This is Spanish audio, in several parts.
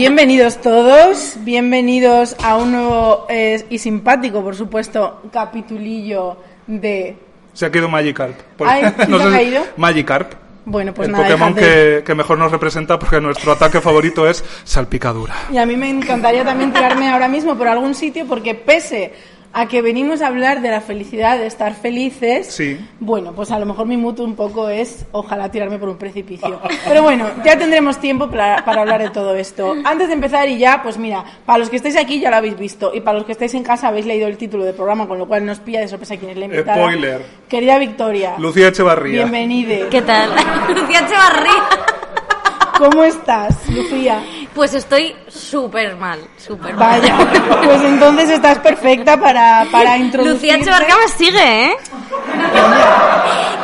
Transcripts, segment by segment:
Bienvenidos todos, bienvenidos a un nuevo eh, y simpático, por supuesto, capitulillo de... Se ha caído Magikarp. Por- Ay, ¿sí se ha caído? Magikarp. Bueno, pues el nada, Pokémon que, que mejor nos representa porque nuestro ataque favorito es salpicadura. Y a mí me encantaría también tirarme ahora mismo por algún sitio porque pese a que venimos a hablar de la felicidad, de estar felices, Sí. bueno, pues a lo mejor mi mutuo un poco es ojalá tirarme por un precipicio. Pero bueno, ya tendremos tiempo para, para hablar de todo esto. Antes de empezar y ya, pues mira, para los que estáis aquí ya lo habéis visto y para los que estáis en casa habéis leído el título del programa, con lo cual nos pilla de sorpresa quién es la invitada. Spoiler. Querida Victoria, Lucía Echevarría. bienvenida. ¿Qué tal? Lucía Echevarría. ¿Cómo estás, Lucía? Pues estoy súper mal, súper mal. Vaya, pues entonces estás perfecta para, para introducir. Lucía me sigue, ¿eh?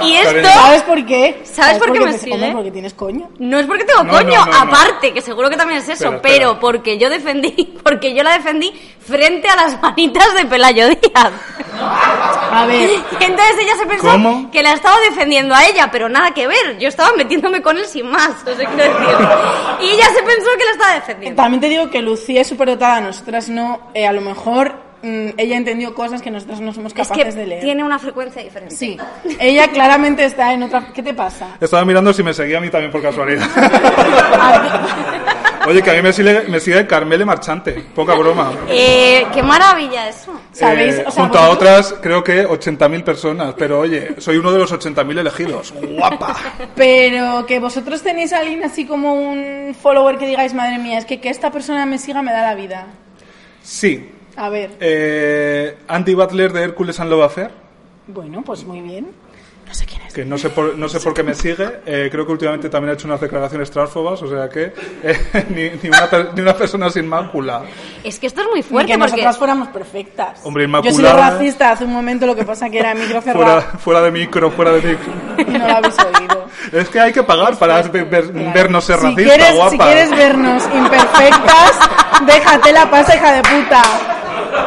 Y esto ¿Sabes por qué? ¿Sabes por qué me sigue? porque tienes coño. no es porque tengo No, coño, no, no, no. aparte, que seguro que también es eso, espera. pero porque yo defendí, porque yo la defendí frente a las manitas de Pelayo Díaz. A ver, entonces ella se pensó ¿Cómo? que la estaba defendiendo a ella, pero nada que ver. Yo estaba metiéndome con él sin más, no sé qué decir. Y ella se pensó que la estaba defendiendo. también te digo que Lucía es súper dotada, nosotras no. Eh, a lo mejor mm, ella entendió cosas que nosotras no somos Es capaces que de leer. tiene una frecuencia diferente. Sí, ella claramente está en otra. ¿Qué te pasa? Estaba mirando si me seguía a mí también por casualidad. Oye, que a mí me sigue, me sigue Carmele Marchante. Poca broma. Eh, qué maravilla eso. ¿Sabéis? Eh, O sea, junto a otras, creo que 80.000 personas. Pero oye, soy uno de los 80.000 elegidos. Guapa. Pero que vosotros tenéis a alguien así como un follower que digáis, madre mía, es que que esta persona me siga me da la vida. Sí. A ver, Eh, Andy Butler de Hércules and Love Affair. bueno, pues muy bien. No sé quién es. que no sé por, no sé por qué me sigue. Eh, creo que últimamente también ha hecho unas declaraciones transfobas, o sea que eh, ni, ni, una, ni una persona sin mácula. Es que esto es muy Ni fuerte que porque nosotras fuéramos perfectas. Hombre, Yo he sido inmaculada. racista hace un momento, lo que pasa que era micro Fuera, cerrado fuera de micro, fuera de micro. no lo habéis oído. Es que hay que pagar para ver- ver- vernos ser Si racista, quieres, guapa. si quieres vernos imperfectas, déjate la pasa, hija de puta.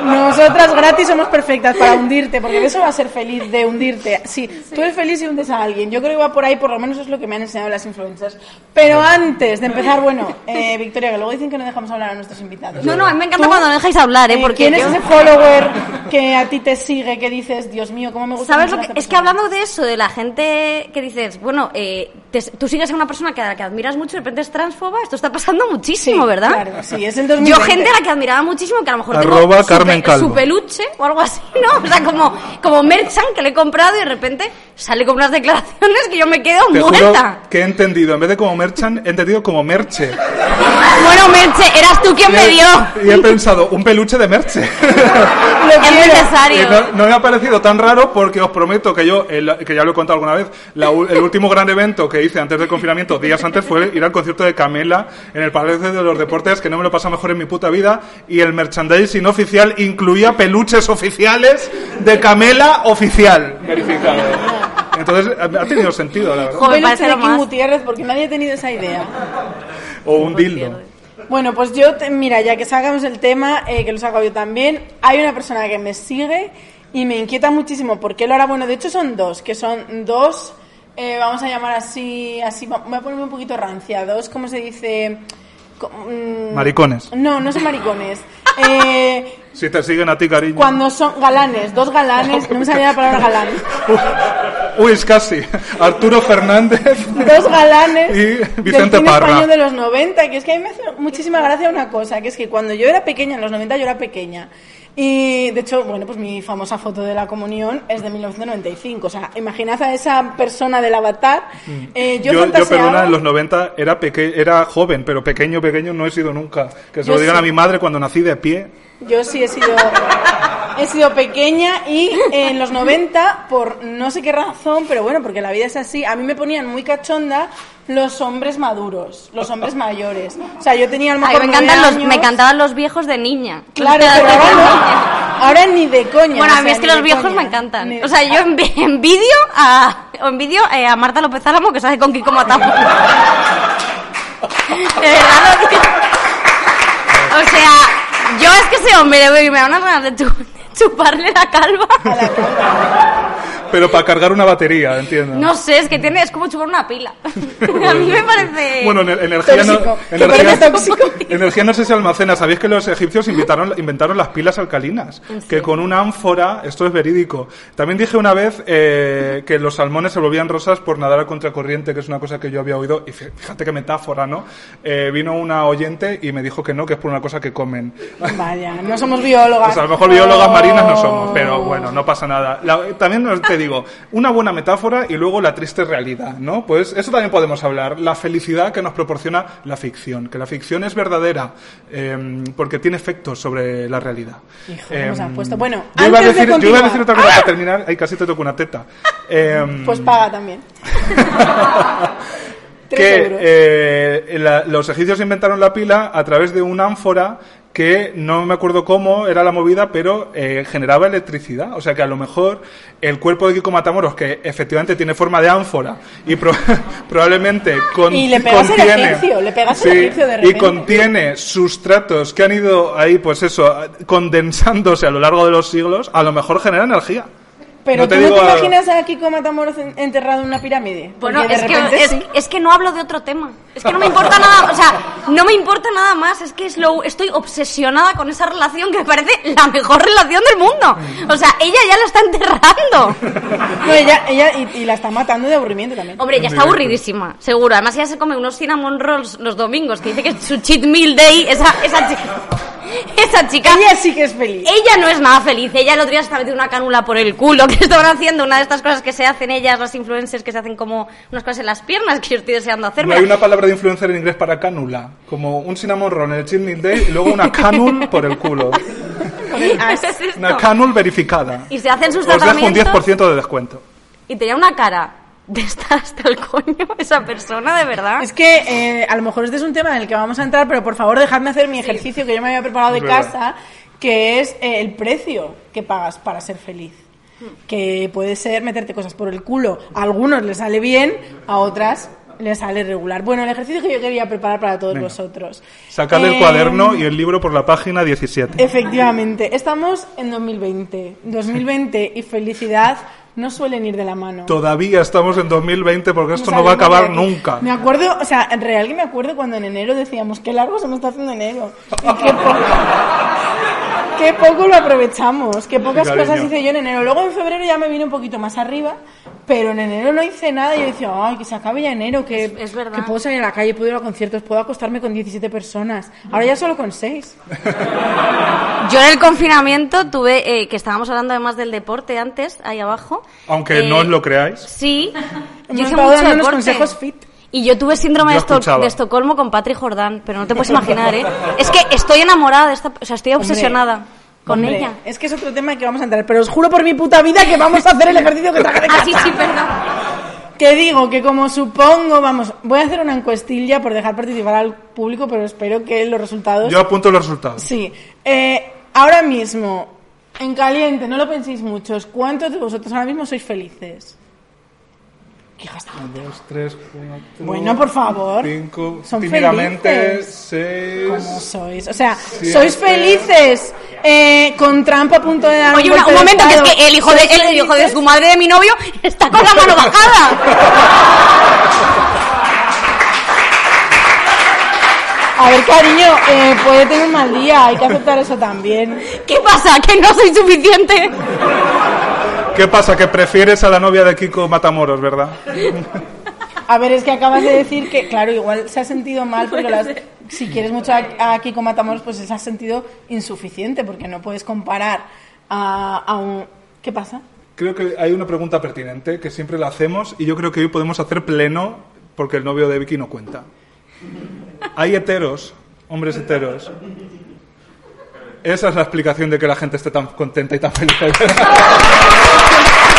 Nosotras gratis somos perfectas para hundirte, porque de eso va a ser feliz, de hundirte. Sí, tú eres feliz si hundes a alguien. Yo creo que va por ahí, por lo menos es lo que me han enseñado las influencers. Pero antes de empezar, bueno, eh, Victoria, que luego dicen que no dejamos hablar a nuestros invitados. No, no, a mí me encanta cuando no dejáis hablar, ¿eh? Porque ¿Quién es yo- ese follower que a ti te sigue, que dices, Dios mío, cómo me gusta ¿Sabes lo que es que persona"? hablando de eso, de la gente que dices, bueno, eh, te- tú sigues a una persona que, a la que admiras mucho y de repente es transfoba, esto está pasando muchísimo, Sí, ¿verdad? claro, sí, es el 2020. Yo gente a la que admiraba muchísimo, que a lo mejor tengo Arroba su, Carmen pe- Calvo. su peluche o algo así, ¿no? O sea, como, como Merchan que le he comprado y de repente sale con unas declaraciones que yo me quedo Te juro muerta. que he entendido, en vez de como merchan, he entendido como merche. Bueno, Merche, eras tú quien Y me he- dio. Y he pensado, un peluche de merche. Lo Es necesario. no, no me ha parecido tan raro porque os prometo que yo, el- que ya lo he contado alguna vez, la el último gran evento que hice antes del confinamiento, días antes, fue ir al concierto de Camela en el Palacio de los Deportes, que no me lo pasa mejor en mi puta vida, y el merchandising oficial incluía peluches oficiales de Camela oficial. Verificado. Entonces, ha tenido sentido, la verdad. Joder, Un peluche de más. Gutiérrez, porque nadie ha tenido esa idea. O un dildo. Bueno, pues yo, te- mira, ya que sacamos el tema, eh, que lo saco yo también, hay una persona que me sigue y me inquieta muchísimo. ¿Por qué lo hará? Bueno, de hecho son dos, que son dos, eh, vamos a llamar así, así, voy a ponerme un poquito rancia, dos, ¿cómo se dice? Mm, Maricones. No, no son maricones. Eh, Si te siguen a ti, cariño. cuando son galanes, dos galanes, no me salía la palabra galán. Uy, es casi. Arturo Fernández. dos galanes Y Vicente del cine Parra. español de los 90, que es que a mí me hace muchísima gracia una cosa, que es que cuando yo era pequeña, en los 90 yo era pequeña, y de hecho, bueno, pues mi famosa foto de la comunión es de 1995, o sea, imaginad a esa persona del avatar, eh, yo, Mm. Yo, yo, fantaseaba... perdona, en los 90 era, peque era joven, pero pequeño, pequeño no he sido nunca. Que se Yo lo digan sí. a mi madre cuando nací de pie. Yo sí he sido... he sido pequeña y en los 90, por no sé qué razón, pero bueno, porque la vida es así, a mí me ponían muy cachonda los hombres maduros, los hombres mayores. O sea, yo tenía a lo Ay, mejor me, encantan los, años. me encantaban los viejos de niña. Claro, pero ahora no. Ahora ni de coña. Bueno, o a mí es que los viejos coña. me encantan. Ni- O sea, yo envi- envidio a, envidio eh, a Marta López Álamo que sale con Kiko Matamos. De verdad. O sea, yo es que ese hombre me da unas ganas de chu- chuparle la calva. Pero para cargar una batería, entiendo. No sé, es que tiene, es como chupar una pila. A mí me parece... Bueno, ener- energía no, Tóxico. ¿Te energía, tóxico? energía no sé si almacena. ¿Sabéis que los egipcios inventaron, inventaron las pilas alcalinas? Que con una ánfora, esto es verídico. También dije una vez eh, que los salmones se volvían rosas por nadar a contracorriente, que es una cosa que yo había oído. Y fí- fíjate qué metáfora, ¿no? Eh, vino una oyente y me dijo que no, que es por una cosa que comen. Vaya, no somos biólogas. Pues a lo mejor biólogas Oh. marinas no somos, pero bueno, no pasa nada. La- también os- te digo, una buena metáfora y luego la triste realidad, ¿no? Pues eso también podemos hablar. La felicidad que nos proporciona la ficción, que la ficción es verdadera eh, porque tiene efectos sobre la realidad. Hijo, ¿cómo se han Em, puesto? Bueno, yo iba, a antes de decir, yo iba a decir otra cosa para terminar. Ay, casi te toco una teta. Em, Pues paga también. Que eh, la- los egipcios inventaron la pila a través de una ánfora que no me acuerdo cómo era la movida, pero eh, generaba electricidad. O sea que a lo mejor el cuerpo de Kiko Matamoros, que efectivamente tiene forma de ánfora y pro- probablemente con- Y le pegas el contiene, le pegas el y contiene sustratos que han ido ahí, pues eso, condensándose a lo largo de los siglos, a lo mejor genera energía. Pero No te tú no te a- imaginas a Kiko Matamoros en- enterrado en una pirámide. Bueno, de es que, repente es, sí. es que no hablo de otro tema. Es que no me importa nada, o sea, no me importa nada más. Es que es lo, estoy obsesionada con esa relación que me parece la mejor relación del mundo. O sea, ella ya la está enterrando. No, ella, ella y, y la está matando de aburrimiento también. Hombre, ya está aburridísima, seguro. Además, ella se come unos cinnamon rolls los domingos, que dice que es su cheat meal day. Esa, esa chica. Esa chica. Ella sí que es feliz. Ella no es nada feliz. Ella el otro día se está metiendo una cánula por el culo. Que estaban haciendo una de estas cosas que se hacen ellas, las influencers, que se hacen como unas cosas en las piernas, que yo estoy deseando No hacerme. hay una palabra de influencer en inglés para cánula, como un cinnamon roll en el meal day y luego una canul por el culo. Ah. Una canul verificada. Y se hacen sus Os dejo un tratamientos 10% de descuento. y tenía una cara de estar hasta el coño esa persona, de verdad. Es que eh, a lo mejor este es un tema en el que vamos a entrar, pero por favor dejadme hacer mi ejercicio que yo me había preparado de casa, que es eh, el precio que pagas para ser feliz. Que puede ser meterte cosas por el culo. A algunos les sale bien, a otras les sale regular. Bueno, el ejercicio que yo quería preparar para todos Venga. vosotros. Sacad el Eh, cuaderno y el libro por la página 17. Efectivamente, estamos en 2020. 2020 y felicidad no suelen ir de la mano. Todavía estamos en 2020 porque esto No no va a acabar nunca. Me acuerdo, o sea, en real que me acuerdo cuando en enero decíamos, qué largo se me está haciendo enero. Y qué poco, qué poco lo aprovechamos, qué pocas Cariño. cosas hice yo en enero. Luego en febrero ya me vine un poquito más arriba, pero en enero no hice nada y yo decía, ay, que se acabe ya enero, que, Es- es verdad. que puedo salir a la calle, puedo ir a conciertos, puedo acostarme con 17 personas. Ahora ya solo con 6. Yo en el confinamiento tuve, eh, que estábamos hablando además del deporte antes, ahí abajo. Aunque Eh, no os lo creáis. Sí, yo hice estado mucho deporte. consejos fit. Y yo tuve síndrome Yo de, Esto- escuchaba. de Estocolmo con Patrick Jordán, pero no te puedes imaginar, ¿eh? Es que estoy enamorada de esta, o sea, estoy obsesionada con Hombre, ella. Es que es otro tema que vamos a entrar, pero os juro por mi puta vida que vamos a hacer el ejercicio que traje de Ah, sí, casa. sí, perdón. Que digo que como supongo, vamos, voy a hacer una encuestilla por dejar participar al público, pero espero que los resultados... Yo apunto los resultados. Sí. Eh, ahora mismo, en caliente, no lo penséis muchos, ¿cuántos de vosotros ahora mismo sois felices? ¿Qué hijas tan- Uno, dos, tres, cuatro. Bueno, por favor. Cinco. Son tímidamente, felices. seis. ¿Cómo sois? O sea, Siete. ¿sois felices eh, con trampa a punto de dar Oye, un de momento, que es que el hijo, de, ¿Sois el, hijo de su madre de mi novio está con la mano bajada. A ver, cariño, eh, puede tener un mal día, hay que aceptar eso también. ¿Qué pasa? ¿Que no soy suficiente? ¿Qué pasa? Que prefieres a la novia de Kiko Matamoros, ¿verdad? A ver, es que acabas de decir que, claro, igual se ha sentido mal porque las- si quieres mucho a, a Kiko Matamoros, pues se ha sentido insuficiente porque no puedes comparar a, a un... ¿Qué pasa? Creo que hay una pregunta pertinente que siempre la hacemos y yo creo que hoy podemos hacer pleno porque el novio de Vicky no cuenta. Hay heteros, hombres heteros, Esa es la explicación de que la gente esté tan contenta y tan feliz.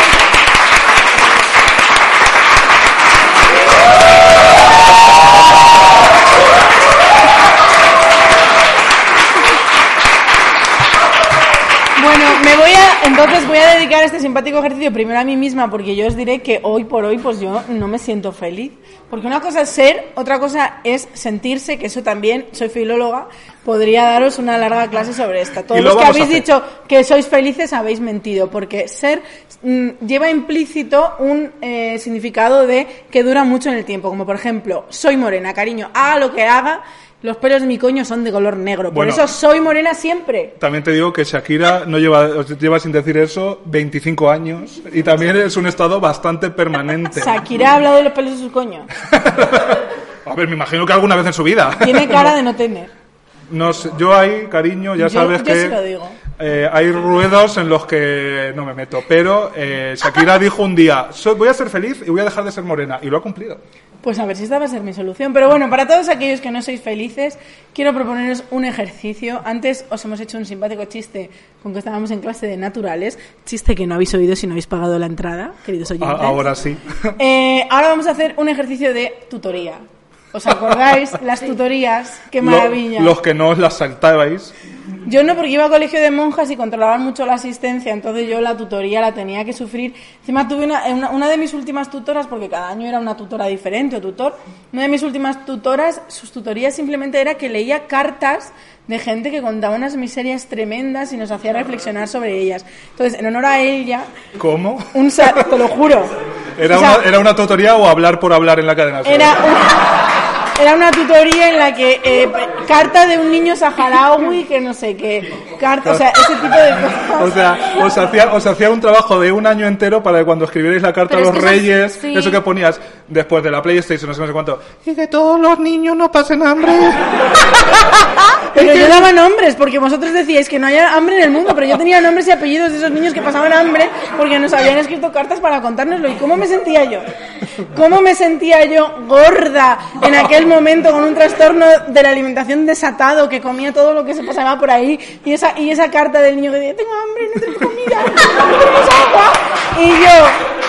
dedicar este simpático ejercicio primero a mí misma porque yo os diré que hoy por hoy pues yo no me siento feliz. Porque una cosa es ser, otra cosa es sentirse, que eso también, soy filóloga, podría daros una larga clase sobre esto. Todos los que habéis dicho que sois felices habéis mentido, porque ser mm, lleva implícito un eh, significado de que dura mucho en el tiempo, como por ejemplo, soy morena, cariño, haga lo que haga, los pelos de mi coño son de color negro, por Bueno. eso soy morena siempre. También te digo que Shakira no lleva, lleva sin decir eso 25 años y también es un estado bastante permanente. Shakira ha hablado de los pelos de su coño. A ver, me imagino que alguna vez en su vida. Tiene cara de no tener. No sé, yo ahí, cariño, ya Yo- sabes yo que sí lo digo. Eh, hay ruedos en los que no me meto. Pero eh, Shakira dijo un día, "Soy- voy a ser feliz y voy a dejar de ser morena. Y lo ha cumplido. Pues a ver si esta va a ser mi solución. Pero bueno, para todos aquellos que no sois felices, quiero proponeros un ejercicio. Antes os hemos hecho un simpático chiste con que estábamos en clase de naturales. Chiste que no habéis oído si no habéis pagado la entrada, queridos oyentes. ahora sí. Eh, ahora vamos a hacer un ejercicio de tutoría. ¿Os acordáis? Las tutorías. Qué Lo- maravilla. los que no os las saltabais. Yo no, porque iba a colegio de monjas y controlaban mucho la asistencia, entonces yo la tutoría la tenía que sufrir. Encima tuve una, una, una de mis últimas tutoras, porque cada año era una tutora diferente o tutor, una de mis últimas tutoras, sus tutorías simplemente era que leía cartas de gente que contaba unas miserias tremendas y nos hacía reflexionar sobre ellas. Entonces, en honor a ella, ¿Cómo? un sa- te lo juro. ¿Era, O sea, una, ¿Era una tutoría o hablar por hablar en la cadena? Era una, era una tutoría en la que eh, carta de un niño saharaui que no sé qué, carta, o sea, ese tipo de cosas. O sea, os hacía, os hacía un trabajo de un año entero para que cuando escribierais la carta Pero a es los que eso- reyes, sí. eso que ponías después de la PlayStation, no sé, no sé cuánto, y que todos los niños no pasen hambre. Pero yo daba nombres, porque vosotros decíais que no haya hambre en el mundo, pero yo tenía nombres y apellidos de esos niños que pasaban hambre porque nos habían escrito cartas para contárnoslo. ¿Y cómo me sentía yo? ¿Cómo me sentía yo gorda en aquel momento con un trastorno de la alimentación desatado que comía todo lo que se pasaba por ahí? Y esa, y esa carta del niño que decía, tengo hambre, no tengo comida, no tenemos agua. Y yo...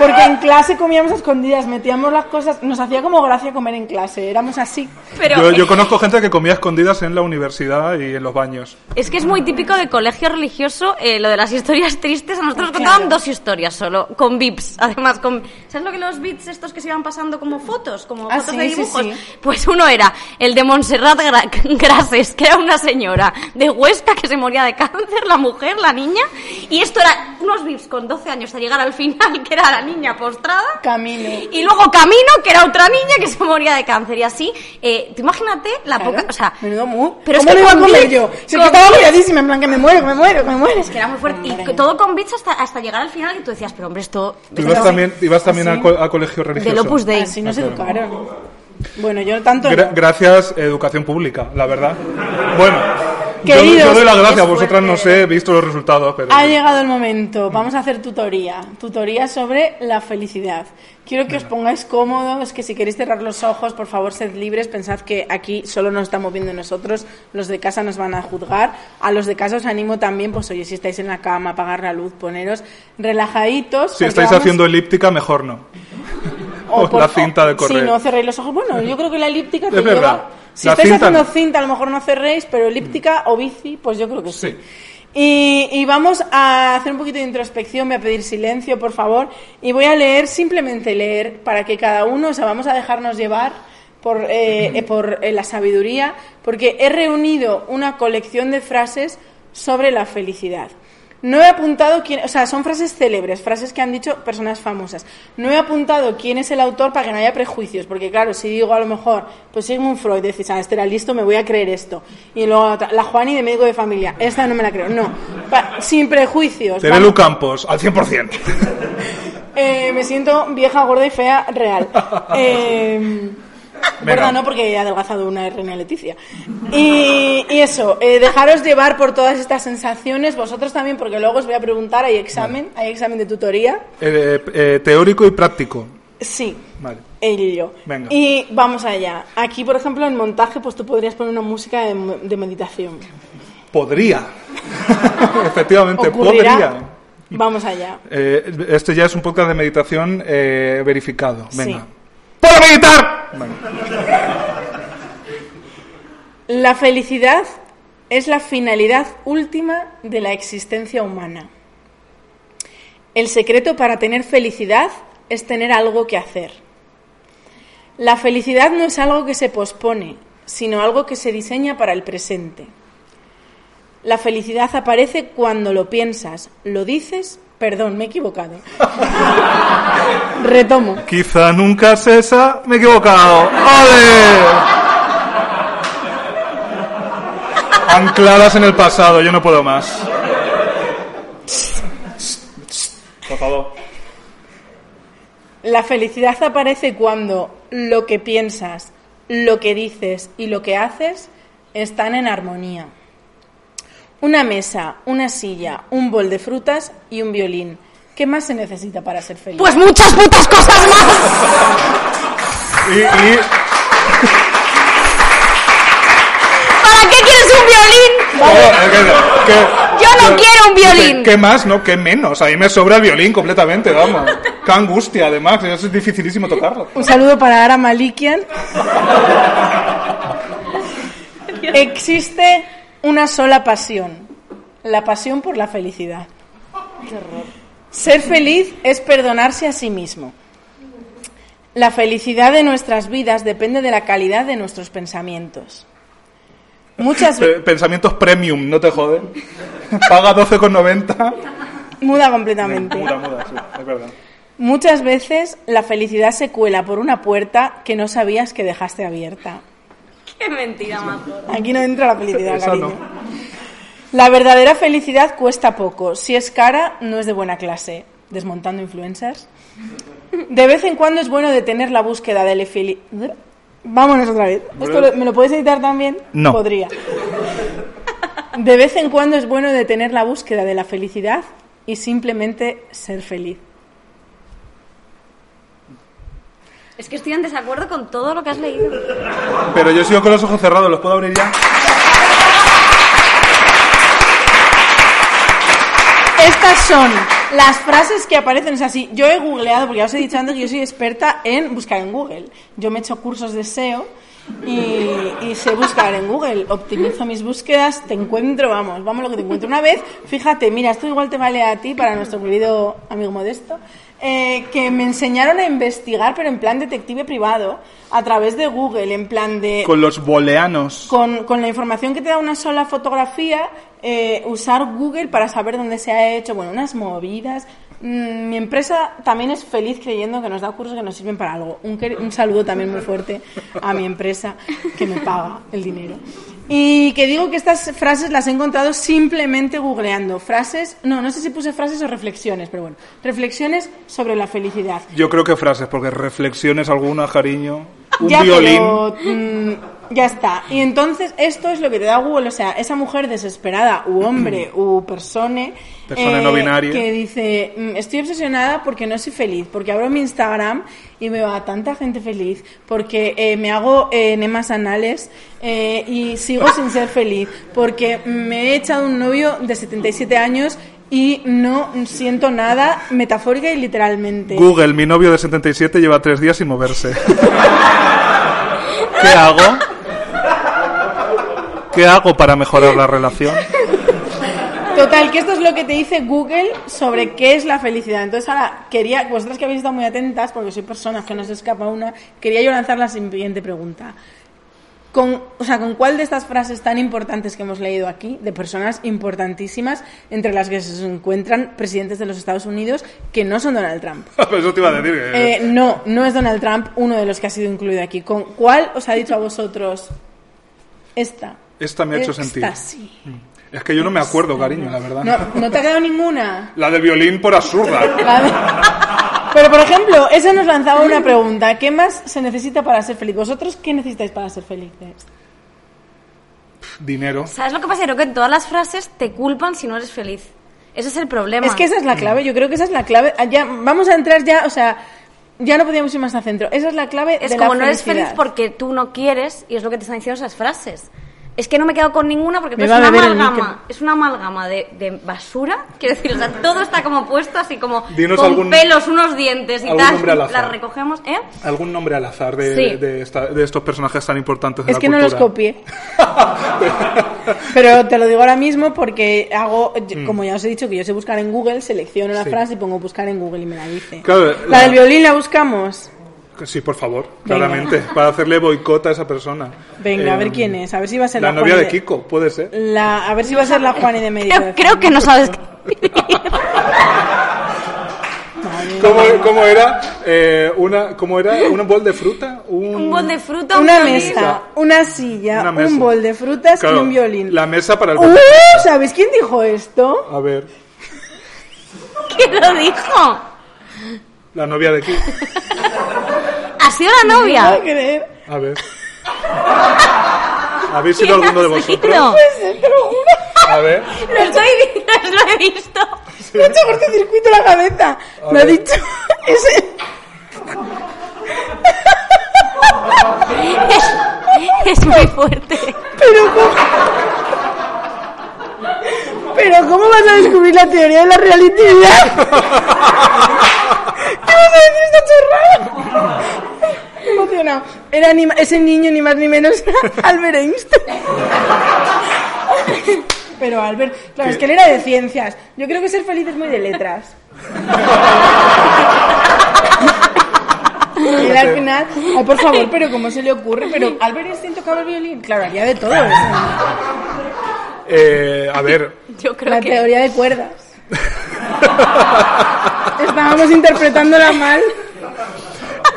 Porque en clase comíamos a escondidas, metíamos las cosas, nos hacía como gracia comer en clase, éramos así. Pero Yo, yo conozco gente que comía escondidas en la universidad y en los baños. es que es muy típico de colegio religioso eh, lo de las historias tristes. A nosotros nos Claro. contaban dos historias solo, con VIPs. Además, con, ¿sabes lo que los VIPs estos que se iban pasando como fotos? Como Ah, fotos sí, de sí, dibujos. sí. Pues uno era el de Montserrat Gra- Grases, que era una señora de Huesca que se moría de cáncer, la mujer, la niña. Y esto era unos VIPs con 12 años a llegar al final, que era la niña postrada. Camino. Y luego Camino, que era otra niña que se moría de cáncer. Y así, eh, tú imagínate la Claro. poca. O sea, Menudo mu. pero es ¿Cómo que lo iba a comer yo? Si es que con miradísima, en plan que me muero, que me muero, que me muero. que era muy fuerte. Y todo con bits hasta, hasta llegar al final, y tú decías, pero hombre, esto. ¿Tú ibas también, ibas también a, co- a colegio religioso? Del Opus Dei. Así nos educaron. Bueno, yo tanto. no. Gra- gracias, educación pública, la verdad. Bueno, Queridos, yo doy las gracias, vosotras no sé, he visto los resultados, pero... Ha llegado el momento. Vamos a hacer tutoría. Tutoría sobre la felicidad. Quiero que os pongáis cómodos, que si queréis cerrar los ojos, por favor, sed libres. Pensad que aquí solo nos estamos viendo nosotros. Los de casa nos van a juzgar. A los de casa os animo también, pues oye, si estáis en la cama, apagar la luz, poneros relajaditos. Si estáis vamos- haciendo elíptica, mejor no. O O por- la cinta de correr. Si no cerréis los ojos. Bueno, yo creo que la elíptica te Es lleva. Si La estáis cinta haciendo no. cinta, a lo mejor no cerréis, pero elíptica o bici, pues yo creo que sí. Sí. Y, y vamos a hacer un poquito de introspección, voy a pedir silencio, por favor, y voy a leer, simplemente leer, para que cada uno, o sea, vamos a dejarnos llevar por, eh, eh, por eh, la sabiduría, porque he reunido una colección de frases sobre la felicidad. No he apuntado quién, o sea, son frases célebres, frases que han dicho personas famosas. No he apuntado quién es el autor para que no haya prejuicios, porque claro, si digo a lo mejor, pues Sigmund Freud, decís, ah, este era listo, me voy a creer esto. Y luego la Juani de médico de familia, esta no me la creo. No, Pa- sin prejuicios. Vamos- Campos, al 100%. eh, me siento vieja, gorda y fea, real. Eh. gorda no, porque he adelgazado una reina Leticia. Y, y eso, eh, dejaros llevar por todas estas sensaciones, vosotros también, porque luego os voy a preguntar, hay examen, hay examen de tutoría. Eh, eh, teórico y práctico. Sí, Vale. él y yo. Venga. Y vamos allá. Aquí, por ejemplo, en montaje, pues tú podrías poner una música de, de meditación. Podría. Efectivamente, Ocurrirá. podría. Vamos allá. Eh, este ya es un podcast de meditación eh, verificado. Venga. Sí. ¡Puedo meditar! La felicidad es la finalidad última de la existencia humana. El secreto para tener felicidad es tener algo que hacer. La felicidad no es algo que se pospone, sino algo que se diseña para el presente. La felicidad aparece cuando lo piensas, lo dices, perdón, me he equivocado. Retomo. Quizá nunca cesa. Me he equivocado. ¡Ole! Ancladas en el pasado, yo no puedo más. Por favor. La felicidad aparece cuando lo que piensas, lo que dices y lo que haces están en armonía. Una mesa, una silla, un bol de frutas y un violín. ¿Qué más se necesita para ser feliz? Pues muchas putas cosas más. Y, y- ¿Para qué quieres un violín? es que- que- Yo no que- quiero un violín. ¿Qué, qué más, no? ¿Qué menos? A mí me sobra el violín completamente, vamos. Qué angustia, además. Es dificilísimo tocarlo. Un saludo para Ara Malikian. Existe una sola pasión, la pasión por la felicidad. Ser feliz es perdonarse a sí mismo. La felicidad de nuestras vidas depende de la calidad de nuestros pensamientos. Muchas Pensamientos premium, no te joden. Paga 12,90. muda completamente. Muda, muda, sí, es verdad. Muchas veces la felicidad se cuela por una puerta que no sabías que dejaste abierta. Qué mentira. Aquí no entra la felicidad, cariño. no. La verdadera felicidad cuesta poco. Si es cara, no es de buena clase. Desmontando influencers. De vez en cuando es bueno detener la búsqueda del feli... Vámonos otra vez. ¿Esto lo- me lo puedes editar también? No. Podría. De vez en cuando es bueno detener la búsqueda de la felicidad y simplemente ser feliz. Es que estoy en desacuerdo con todo lo que has leído. Pero yo sigo con los ojos cerrados, ¿los puedo abrir ya? Estas son las frases que aparecen. O sea, sí, yo he googleado, porque ya os he dicho antes que yo soy experta en buscar en Google. Yo me he hecho cursos de SEO y, y sé buscar en Google. Optimizo mis búsquedas, te encuentro, vamos, vamos lo que te encuentro. Una vez, fíjate, mira, esto igual te vale a ti, para nuestro querido amigo Modesto, eh, que me enseñaron a investigar, pero en plan detective privado, a través de Google, en plan de Con los boleanos. con, con la información que te da una sola fotografía, eh, usar Google para saber dónde se ha hecho, bueno, unas movidas. Mm, mi empresa también es feliz creyendo que nos da cursos que nos sirven para algo. Un, un saludo también muy fuerte a mi empresa que me paga el dinero. Y que digo que estas frases las he encontrado simplemente googleando. Frases, no, no sé si puse frases o reflexiones, pero bueno, reflexiones sobre la felicidad. Yo creo que frases, porque reflexiones alguna, cariño. Un ya, violín. pero, mm, ya está. Y entonces esto es lo que te da Google, o sea, esa mujer desesperada, u hombre, u persone, eh, Persona no binaria. que dice, mm, estoy obsesionada porque no soy feliz, porque abro mi Instagram y veo a tanta gente feliz, porque eh, me hago eh, enemas anales eh, y sigo sin ser feliz, porque me he echado un novio de 77 años y no siento nada metafórica y literalmente. Google, mi novio de 77 lleva tres días sin moverse. ¿Qué hago? ¿Qué hago para mejorar la relación? Total, que esto es lo que te dice Google sobre qué es la felicidad. Entonces ahora quería, vosotras que habéis estado muy atentas, porque soy personas que no se escapa una, quería yo lanzar la siguiente pregunta. Con, o sea, ¿con cuál de estas frases tan importantes que hemos leído aquí, de personas importantísimas, entre las que se encuentran presidentes de los Estados Unidos, que no son Donald Trump? Eso te iba a decir. que- Eh, no, no es Donald Trump uno de los que ha sido incluido aquí. ¿Con cuál os ha dicho a vosotros esta? Esta me ha hecho Esta sentir. sí. Es que yo no me acuerdo, cariño, la verdad. No, ¿No te ha quedado ninguna? La del violín por absurda. Pero, por ejemplo, esa nos lanzaba una pregunta. ¿Qué más se necesita para ser feliz? ¿Vosotros qué necesitáis para ser felices? Dinero. ¿Sabes lo que pasa? Creo que en todas las frases te culpan si no eres feliz. Ese es el problema. Es que esa es la clave. Yo creo que esa es la clave. Ah, Ya, vamos a entrar ya, o sea, ya no podíamos ir más al centro. Esa es la clave Es de como la no eres feliz porque tú no quieres y es lo que te están diciendo esas frases. Es que no me he quedado con ninguna porque es una amalgama. Es una amalgama de, de basura. Quiero decir, o sea, todo está como puesto así como Dinos con algún- pelos, unos dientes y algún tal. nombre al azar. Las recogemos, ¿eh? ¿Algún nombre al azar de, Sí. de, esta- de estos personajes tan importantes de Es la que no los copié. Pero te lo digo ahora mismo porque hago, Mm. como ya os he dicho, que yo sé buscar en Google, selecciono la Sí. frase y pongo buscar en Google y me la dice. Claro, la... la- del violín la buscamos. Sí, por favor, Venga. claramente, para hacerle boicot a esa persona. Venga, a ver Eh, quién es, a ver si va a ser La la, novia de Kiko, puede ser. La, a ver si va a ser la Juani de medio. Creo, creo que no sabes. ¿Cómo, cómo era? Eh, una, ¿Cómo era? ¿Un bol de fruta? Un, un bol de fruta, un Una violín. mesa, una silla, Una mesa. un bol de frutas Claro, y un violín. La mesa para el... ¡Uh! ¿Sabéis quién dijo esto? A ver, ¿Quién lo dijo? la novia de Kiko. ¿Ha sido la No novia? puedo creer. A ver. ¿Habéis sido ¿Quién alguno de vosotros? sido? Pues, te lo juro. A ver. Lo estoy vi- lo he visto. Me ha hecho cortocircuito la cabeza. A Lo ha ver. dicho. Ese. Es, es muy fuerte. Pero ¿cómo? Pero ¿cómo vas a descubrir la teoría de la relatividad? ¿Qué vas a decir esta chorrada? Emocionado. Era ni ese niño ni más ni menos Albert Einstein. Pero Albert, claro, es que él era de ciencias. Yo creo que ser feliz es muy de letras. Y él al final, ay por favor, pero ¿cómo se le ocurre? Pero Albert Einstein tocaba el violín. Claro, haría de todo eso. Eh, a ver, Yo creo La que. teoría de cuerdas. Estábamos interpretándola mal.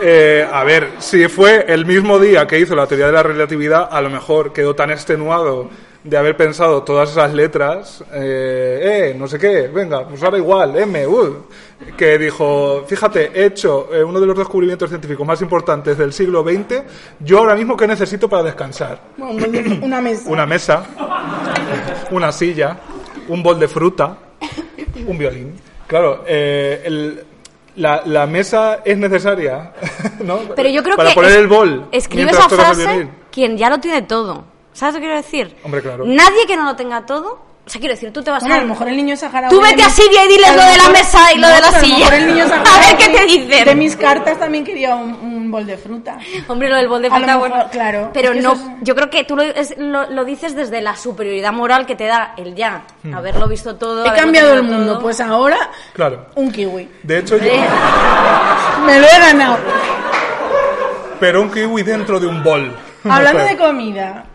eh, a ver, si fue el mismo día que hizo la teoría de la relatividad, a lo mejor quedó tan extenuado de haber pensado todas esas letras, eh, eh, no sé qué, venga, pues ahora igual, M, uh, que dijo, fíjate, he hecho eh, uno de los descubrimientos científicos más importantes del siglo XX, yo ahora mismo qué necesito para descansar. Una mesa. Una mesa, una silla, un bol de fruta, un violín. Claro, eh, el- la, la mesa es necesaria, ¿no? Pero yo creo Para que. poner es- el bol. Escribe esa frase quien ya lo tiene todo. ¿Sabes lo que quiero decir? Hombre, claro. Nadie que no lo tenga todo. O sea, quiero decir, tú te vas Bueno, a. a lo mejor el niño saharaui. Tú vete a Siria y diles lo de la mesa y lo de la pero a lo silla. mejor el niño A ver saharaui qué te dicen. De mis cartas también quería un, un bol de fruta. Hombre, lo del bol de A lo fruta, mejor, bueno. claro, Pero es que no, es- yo creo que tú lo, es- lo- lo dices desde la superioridad moral que te da el ya. Haberlo visto todo. He cambiado el mundo, todo. pues ahora Claro. un kiwi. De hecho, yo, Me lo he ganado. pero un kiwi dentro de un bol. Hablando de comida.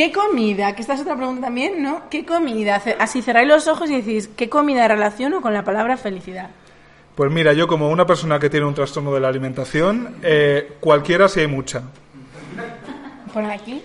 ¿Qué comida? Que esta es otra pregunta también, ¿no? ¿Qué comida? Así cerráis los ojos y decís, ¿qué comida relaciono con la palabra felicidad? Pues mira, yo como una persona que tiene un trastorno de la alimentación, eh, cualquiera si hay mucha. Por aquí.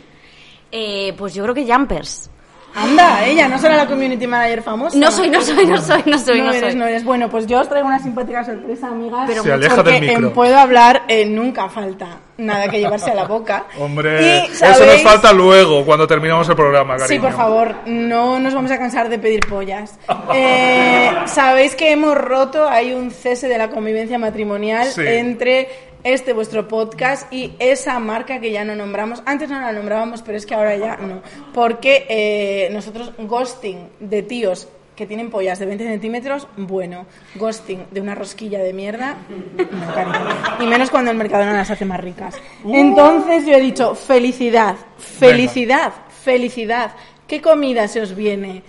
eh, pues yo creo que jumpers. Anda, ella, no será la community manager famosa. No soy, no soy, no soy, no soy, no no eres, soy. no eres. Bueno, pues yo os traigo una simpática sorpresa, amigas. Pero Se aleja porque del micro. en Puedo Hablar eh, nunca falta nada que llevarse a la boca. Hombre, Y, eso nos falta luego, cuando terminamos el programa, cariño. Sí, por favor, no nos vamos a cansar de pedir pollas. Eh, Sabéis que hemos roto, hay un cese de la convivencia matrimonial Sí. entre este vuestro podcast y esa marca que ya no nombramos. Antes no la nombrábamos, pero es que ahora ya no. Porque eh, nosotros ghosting de tíos que tienen pollas de 20 centímetros, bueno. Ghosting de una rosquilla de mierda, no, cariño. Y menos cuando el Mercadona las hace más ricas. Entonces yo he dicho, felicidad, felicidad, felicidad. ¿Qué comida se os viene?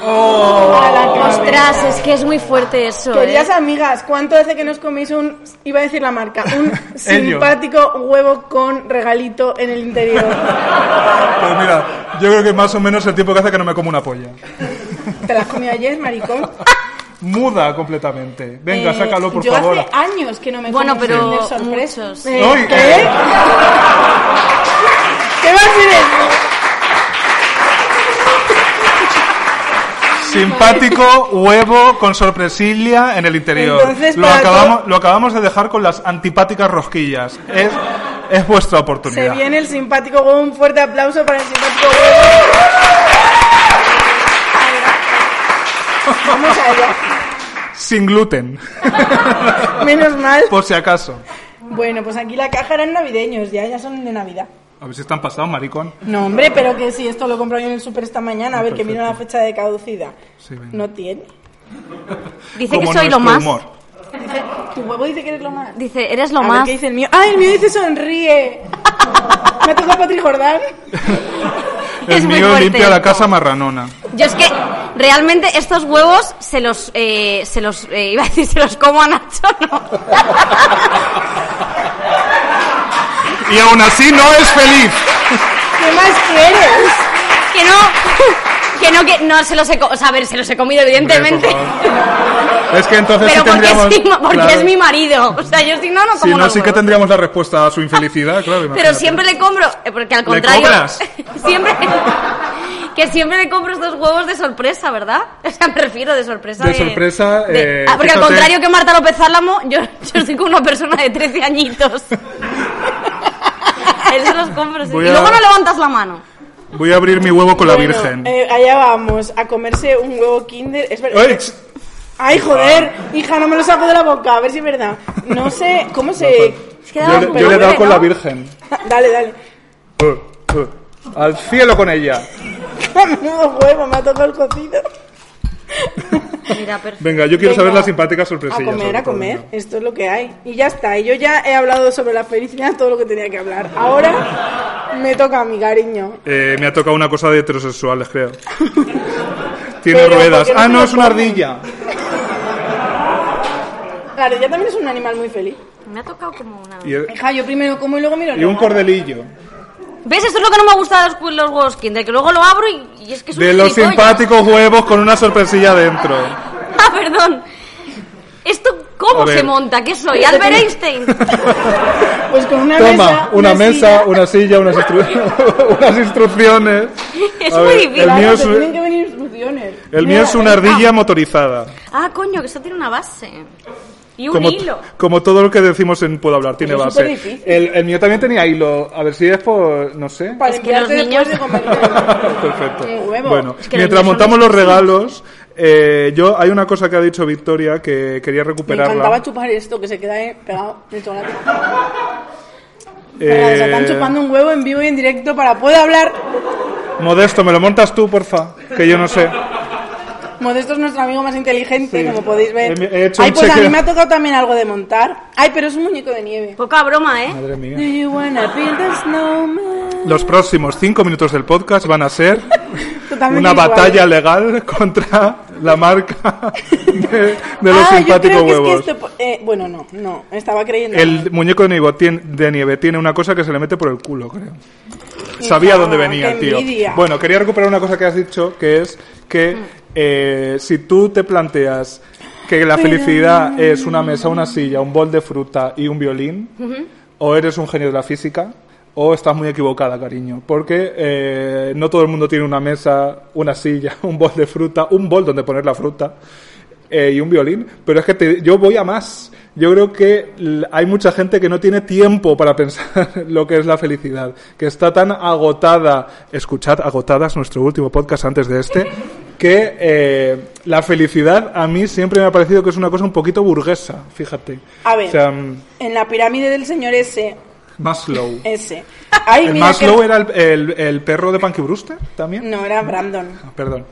Oh. La? Ostras, es que es muy fuerte eso, Queridas ¿eh? amigas, ¿cuánto hace que nos coméis un, iba a decir la marca, un simpático huevo con regalito en el interior? Pues mira, yo creo que más o menos el tiempo que hace que no me como una polla. ¿Te las comí ayer, maricón? Muda completamente. Venga, Eh, sácalo, por yo favor. hace años que no me Bueno, pero muchos. Eh, ¿Qué? eh. ¿Qué va a decir eso? Simpático huevo con sorpresilla en el interior. Entonces, lo, acabamos, lo acabamos de dejar con las antipáticas rosquillas. Es, es vuestra Se oportunidad. viene el simpático huevo, un fuerte aplauso para el simpático huevo. Vamos allá. Sin gluten, Menos mal. por si acaso. Bueno, pues aquí la caja eran navideños, ya, ya son de Navidad. A ver si están pasados, maricón. No, hombre, pero que si esto lo compro yo en el super esta mañana, a ver que mira la fecha de caducidad. Sí, venga. No tiene. Dice que soy lo más. humor. Dice, tu huevo dice que eres lo más. Dice, eres lo a ver más. qué dice el mío. ¡Ah, el mío dice sonríe! Me ha tocado Patrick Jordán. El Es mío limpia la casa marranona. Yo es que realmente estos huevos se los, eh, se los, eh, iba a decir, se los como a Nacho, no. Y aún así no es feliz. ¿Qué más quieres? Que no, que no, que no se los he, o sea, a ver, se los he comido evidentemente. Hombre. Es que entonces Pero sí porque, tendríamos... es mi, ma- porque claro. es mi marido. O sea, yo si no, no como Si no, sí que tendríamos la respuesta a su infelicidad, claro. Pero imagínate. siempre le compro, eh, porque al ¿Le contrario. cobras? siempre. Que siempre le compro estos huevos de sorpresa, ¿verdad? O sea, me refiero de sorpresa. De sorpresa, de- eh, ah, porque al fíjate- contrario que Marta López Álamo, yo, yo soy como una persona de 13 añitos. A él se los compro, sí. Voy Y a- luego no levantas la mano. Voy a abrir mi huevo con la Bueno, Virgen. eh, allá vamos, a comerse un huevo Kinder. Es verdad. ¡Ay! joder, hija, no me lo saco de la boca, a ver si es verdad. No sé, ¿cómo se...? Es que Yo, le- un yo le he dado con ¿no? la Virgen. Dale, dale. Uh, uh. Al cielo con ella. Menudo huevo, me ha tocado el cocido. Mira, perfecto. Venga, yo quiero Venga, saber la simpática A sorpresilla. comer, a comer. Esto es lo que hay. Y ya está. Y yo ya he hablado sobre la felicidad, todo lo que tenía que hablar. Ahora me toca a mi cariño. Eh, me ha tocado una cosa de heterosexuales, creo. Tiene Pero, ruedas. ¿por qué no ah, no, es una comen? ardilla. La ardilla también es un animal muy feliz. Me ha tocado como una... Y, el- Hija, yo primero como y luego miro. y un cordelillo. ¿Ves? Esto es lo que no me gusta de los, los huevos Kinder, que luego lo abro y, y es que es un De los gilipollas. simpáticos huevos con una sorpresilla dentro. Ah, perdón. ¿Esto cómo A ver. se monta? ¿Qué soy? ¿Albert Einstein? Pues con una Toma, mesa. una, mesa, silla. una silla, unas, instru- unas instrucciones. Es A muy ver, difícil. El mío Claro, es, te tienen que venir instrucciones. el mío Mira, es una ardilla motorizada. Ah, coño, que esto tiene una base. Y un Como, hilo. como todo lo que decimos en Puedo Hablar, tiene base. El, el mío también tenía hilo. A ver si es por. No sé. Para Es que los después niños- de comer. Perfecto. Bueno, Es que los mientras montamos los regalos, eh, yo hay una cosa que ha dicho Victoria que quería Me recuperarla. encantaba chupar esto que se queda pegado en el chocolate. Eh, Se están chupando un huevo en vivo y en directo para poder hablar. Modesto, me lo montas tú, porfa, que yo no sé. Modesto es nuestro amigo más inteligente, Sí. como podéis ver. He- he hecho Ay, un pues a mí me ha tocado también algo de montar. Ay, pero es un muñeco de nieve. Poca broma, ¿eh? Madre Do mía. you wanna build a snowman? Los próximos cinco minutos del podcast van a ser una igual. batalla legal contra la marca de, de los ah, yo simpáticos que huevos. es que esto... eh, bueno, no, no, estaba creyendo. El muñeco de nieve, tiene, de nieve tiene una cosa que se le mete por el culo, creo. Sabía dónde venía tío. envidia. Bueno, quería recuperar una cosa que has dicho, que es que eh, si tú te planteas que la felicidad es una mesa, una silla, un bol de fruta y un violín, o eres un genio de la física, o estás muy equivocada, cariño. Porque eh, no todo el mundo tiene una mesa, una silla, un bol de fruta, un bol donde poner la fruta eh, y un violín, pero es que te- yo voy a más. Yo creo que hay mucha gente que no tiene tiempo para pensar lo que es la felicidad, que está tan agotada, escuchad, agotadas nuestro último podcast antes de este, que eh, la felicidad a mí siempre me ha parecido que es una cosa un poquito burguesa, fíjate. A ver, O sea, mm, en la pirámide del señor S, Maslow. S. Ay, ¿El Maslow que... era el, el- el perro de Punky Brewster también? No, era Brandon. Ah, perdón.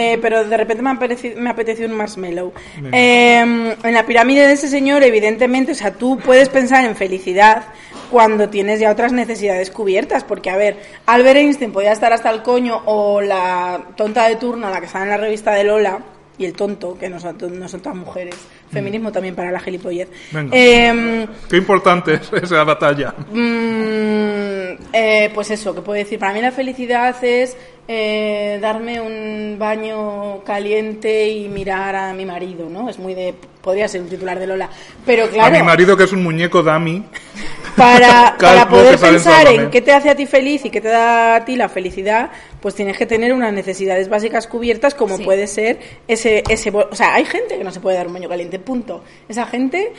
Eh, pero de repente me ha, parecido, me ha apetecido un marshmallow. Eh, en la pirámide de ese señor, evidentemente, o sea, tú puedes pensar en felicidad cuando tienes ya otras necesidades cubiertas. Porque, a ver, Albert Einstein podía estar hasta el coño o la tonta de turno, la que está en la revista de Lola, y el tonto, que no son, no son todas mujeres. Feminismo también para la gilipollez. Venga. Eh, Qué importante es esa batalla. Mm, eh, pues eso, que puedo decir, para mí la felicidad es eh, darme un baño caliente y mirar a mi marido, ¿no? Es muy de, podría ser un titular de Lola, pero A claro, mi marido, que es un muñeco dummy, para, para poder pensar en qué te hace a ti feliz y qué te da a ti la felicidad, pues tienes que tener unas necesidades básicas cubiertas como Sí. puede ser ese, ese... O sea, hay gente que no se puede dar un baño caliente, punto. Esa gente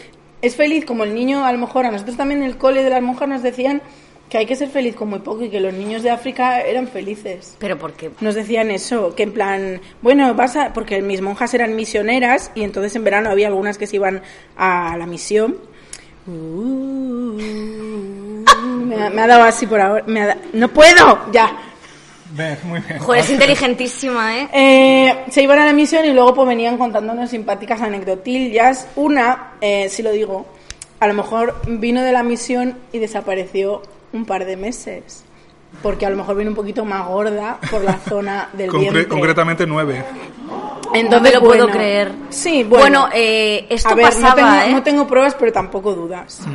es feliz como el niño, a lo mejor a nosotros también en el cole de las monjas nos decían que hay que ser feliz con muy poco y que los niños de África eran felices. Pero porque... Nos decían eso, que en plan, bueno, vas a, porque mis monjas eran misioneras y entonces en verano había algunas que se iban a la misión. Uh, Me, ha- me ha dado así por ahora. me ha da- No puedo, ya. Muy bien. Joder, es inteligentísima, ¿eh? Eh, se iban a la misión y luego pues venían contándonos simpáticas anecdotillas. Una, eh, si lo digo, a lo mejor vino de la misión y desapareció un par de meses. Porque a lo mejor vino un poquito más gorda por la zona del Concre- vientre. concretamente nueve. No me lo puedo bueno, creer. Sí, bueno. Bueno, eh, esto a ver, pasaba, no tengo, ¿eh? no tengo pruebas, pero tampoco dudas.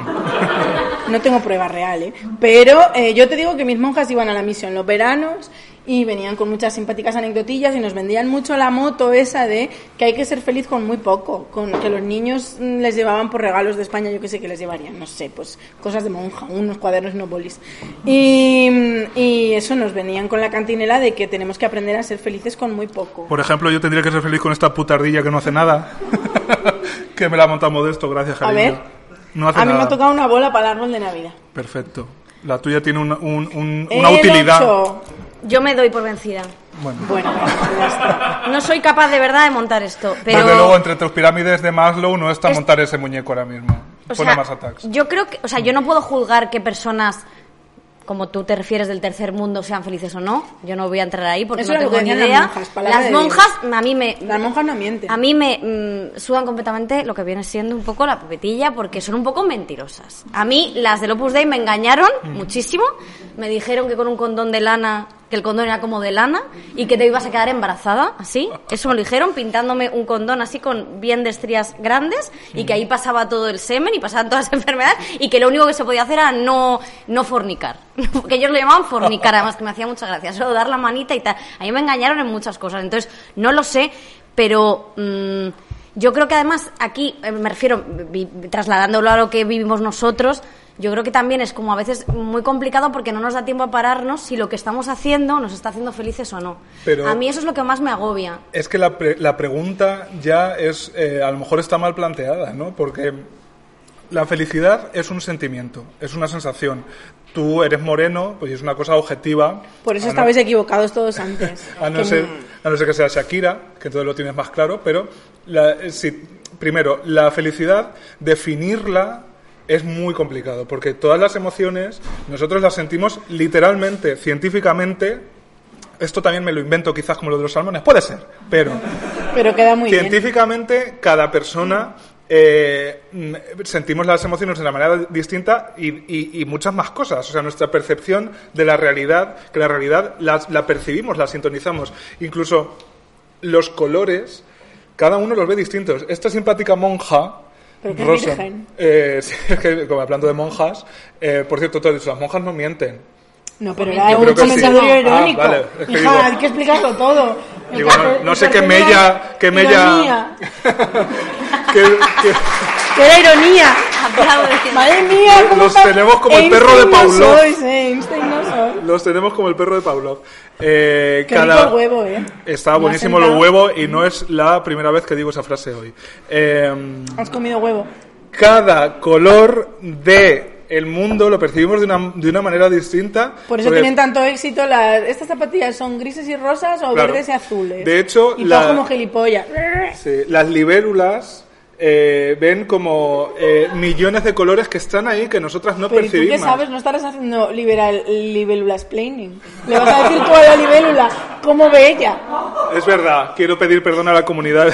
No tengo pruebas reales. Pero eh, yo te digo que mis monjas iban a la misión los veranos y venían con muchas simpáticas anecdotillas y nos vendían mucho la moto esa de que hay que ser feliz con muy poco, con que los niños mm, les llevaban por regalos de España, yo qué sé que les llevarían, no sé, pues cosas de monja, unos cuadernos y unos bolis. Y, mm, y eso nos venían con la cantinela de que tenemos que aprender a ser felices con muy poco. Por ejemplo, yo tendría que ser feliz con esta putardilla que no hace nada. que me la ha montado Modesto, gracias, A cariño. ver. No hace A mí me ha tocado una bola para el árbol de Navidad. Perfecto. La tuya tiene un- un- un- una El utilidad. Yo me doy por vencida. Bueno. Bueno, ya está. No soy capaz de verdad de montar esto, pero... Desde luego, entre tus pirámides de Maslow no está Es- montar ese muñeco ahora mismo. O Pone sea, más attacks. yo creo que, o sea, yo no puedo juzgar que personas como tú te refieres del tercer mundo sean felices o no. Yo no voy a entrar ahí porque Eso no tengo ni idea. las monjas, Las a mí me Las monjas no mienten. a mí me mm, sudan completamente lo que viene siendo un poco la pepetilla porque son un poco mentirosas. A mí las del Opus Dei me engañaron muchísimo. Me dijeron que con un condón de lana, que el condón era como de lana y que te ibas a quedar embarazada, así. Eso me lo dijeron pintándome un condón así con bien de estrías grandes y que ahí pasaba todo el semen y pasaban todas las enfermedades y que lo único que se podía hacer era no, no fornicar. que ellos lo llamaban fornicar, además que me hacía mucha gracia. Solo dar la manita y tal. A mí me engañaron en muchas cosas. Entonces, no lo sé, pero... mm, yo creo que además aquí, eh, me refiero, trasladándolo a lo que vivimos nosotros, yo creo que también es como a veces muy complicado porque no nos da tiempo a pararnos si lo que estamos haciendo nos está haciendo felices o no. Pero- a mí eso es lo que más me agobia. Es que la, pre- la pregunta ya es, eh, a lo mejor está mal planteada, ¿no? Porque la felicidad es un sentimiento, es una sensación. Tú eres moreno, pues es una cosa objetiva. Por eso a no- estabais equivocados todos antes. A no, ser, a no ser que sea Shakira, que entonces lo tienes más claro, pero la- si- primero, la felicidad, definirla es muy complicado, porque todas las emociones nosotros las sentimos literalmente, científicamente. Esto también me lo invento quizás como lo de los salmones, puede ser, pero Pero queda muy bien. científicamente cada persona eh, sentimos las emociones de una manera distinta y, y- y muchas más cosas. O sea, nuestra percepción de la realidad, que la realidad la, la percibimos, la sintonizamos. Incluso los colores, cada uno los ve distintos. Esta simpática monja. Pero que es Rosa, virgen. eh, sí, es que, como hablando de monjas, eh, por cierto, tú has dicho, las monjas no mienten. No, pero Yo era creo un que sí. comentario Ah, irónico. vale, es que Hija, digo- hay que explicarlo todo. Digo, no- no sé qué mella- qué mella- ironía. Que- que- Que era ironía. Madre mía, ¿cómo Los está- tenemos como el perro de no Pavlov. sois, eh, Einstein no sois. los tenemos como el perro de Pavlov. Eh, Qué rico el huevo, ¿eh? Está buenísimo el sentado. huevo y no es la primera vez que digo esa frase hoy. Eh, Has comido huevo. cada color de el mundo lo percibimos de una, de una manera distinta. Por eso porque- tienen tanto éxito. Las, ¿Estas zapatillas son grises y rosas o Claro. verdes y azules? De hecho, y la- como gilipollas. Sí, las libélulas eh, ven como eh, millones de colores que están ahí que nosotras no Pero ¿y tú percibimos. qué sabes? No estarás haciendo liberal, libélula explaining. Le vas a decir tú a la libélula cómo ve ella. Es verdad, quiero pedir perdón a la comunidad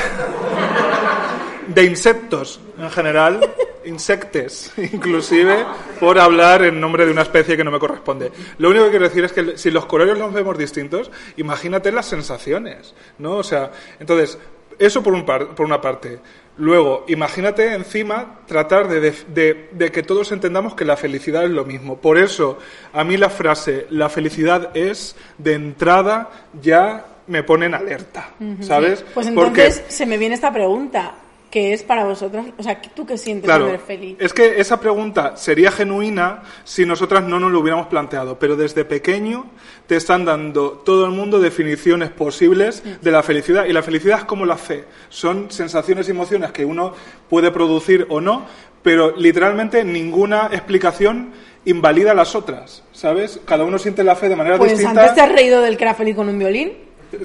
de insectos en general, insectes inclusive, por hablar en nombre de una especie que no me corresponde. Lo único que quiero decir es que si los colores los vemos distintos, imagínate las sensaciones, ¿no? O sea, entonces, eso por, un par- por una parte. Luego, imagínate encima tratar de, de- de que todos entendamos que la felicidad es lo mismo. Por eso, a mí la frase, la felicidad es, de entrada, ya me pone en alerta, ¿sabes? Pues Porque- entonces se me viene esta pregunta. ¿Qué es para vosotras? O sea, ¿tú qué sientes Claro, ser feliz? es que esa pregunta sería genuina si nosotras no nos lo hubiéramos planteado, pero desde pequeño te están dando todo el mundo definiciones posibles de la felicidad y la felicidad es como la fe, son sensaciones y emociones que uno puede producir o no, pero literalmente ninguna explicación invalida las otras, ¿sabes? Cada uno siente la fe de manera Pues distinta. antes te has reído del que era feliz con un violín.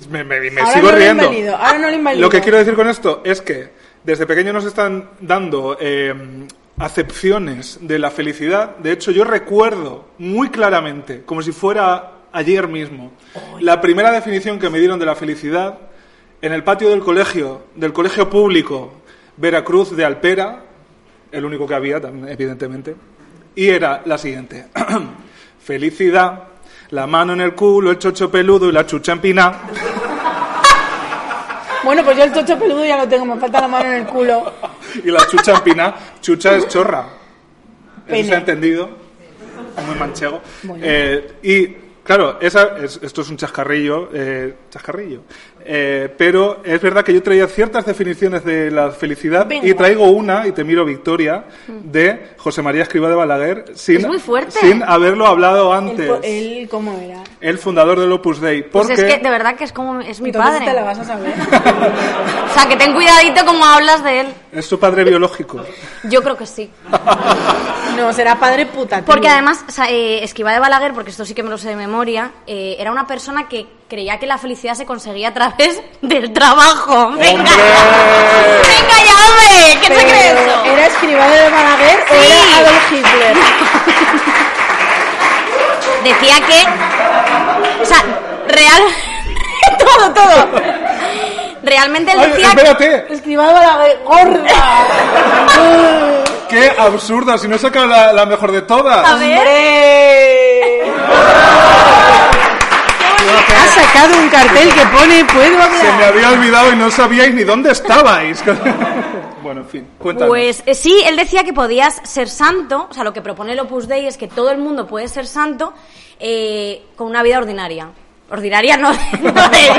Me, me- me sigo no riendo. invalido, ahora no lo invalido. Lo que quiero decir con esto es que desde pequeño nos están dando eh, acepciones de la felicidad. De hecho, yo recuerdo muy claramente, como si fuera ayer mismo, la primera definición que me dieron de la felicidad en el patio del colegio, del colegio público Veracruz de Alpera, el único que había, evidentemente, y era la siguiente. Felicidad, la mano en el culo, el chocho peludo y la chucha empinada. Bueno, pues yo el chocho peludo ya lo tengo, me falta la mano en el culo. Y la chucha empinada, chucha es chorra. Eso se ha entendido. Muy manchego. Eh, y claro, esa, es- esto es un chascarrillo, eh, chascarrillo. Eh, pero es verdad que yo traía ciertas definiciones de la felicidad Venga. y traigo una, y te miro Victoria, de José María Escribá de Balaguer, sin, Es muy fuerte. sin haberlo hablado El, antes. ¿cómo era? El fundador del Opus Dei. Pues Porque es que de verdad que es como es mi Entonces padre. te la vas a saber. O sea, que ten cuidadito como hablas de él. es su padre biológico. Yo creo que sí. No, será padre puta. tío. Porque además, o sea, eh, Escrivá de Balaguer, porque esto sí que me lo sé de memoria, eh, era una persona que creía que la felicidad se conseguía a través del trabajo. ¡Venga! ¡Hombre! ¡Venga ya, hombre! ¿Qué se Pero, cree eso? ¿Era escribano de Balaguer o Sí. era Adolf Hitler? Decía que. O sea, real. todo, todo. Realmente él ¡Ay, decía. espérate! Escribano de Balaguer, gorda. ¡Qué absurda! Si no saca la, la mejor de todas. A ver. ¡Hombre! Ha sacado un cartel que pone ¿Puedo Se me hablar? había olvidado y no sabíais ni dónde estabais. bueno, en fin, cuéntanos. Pues eh, sí, él decía que podías ser santo, o sea, lo que propone el Opus Dei es que todo el mundo puede ser santo eh, con una vida ordinaria. Ordinaria no, no de,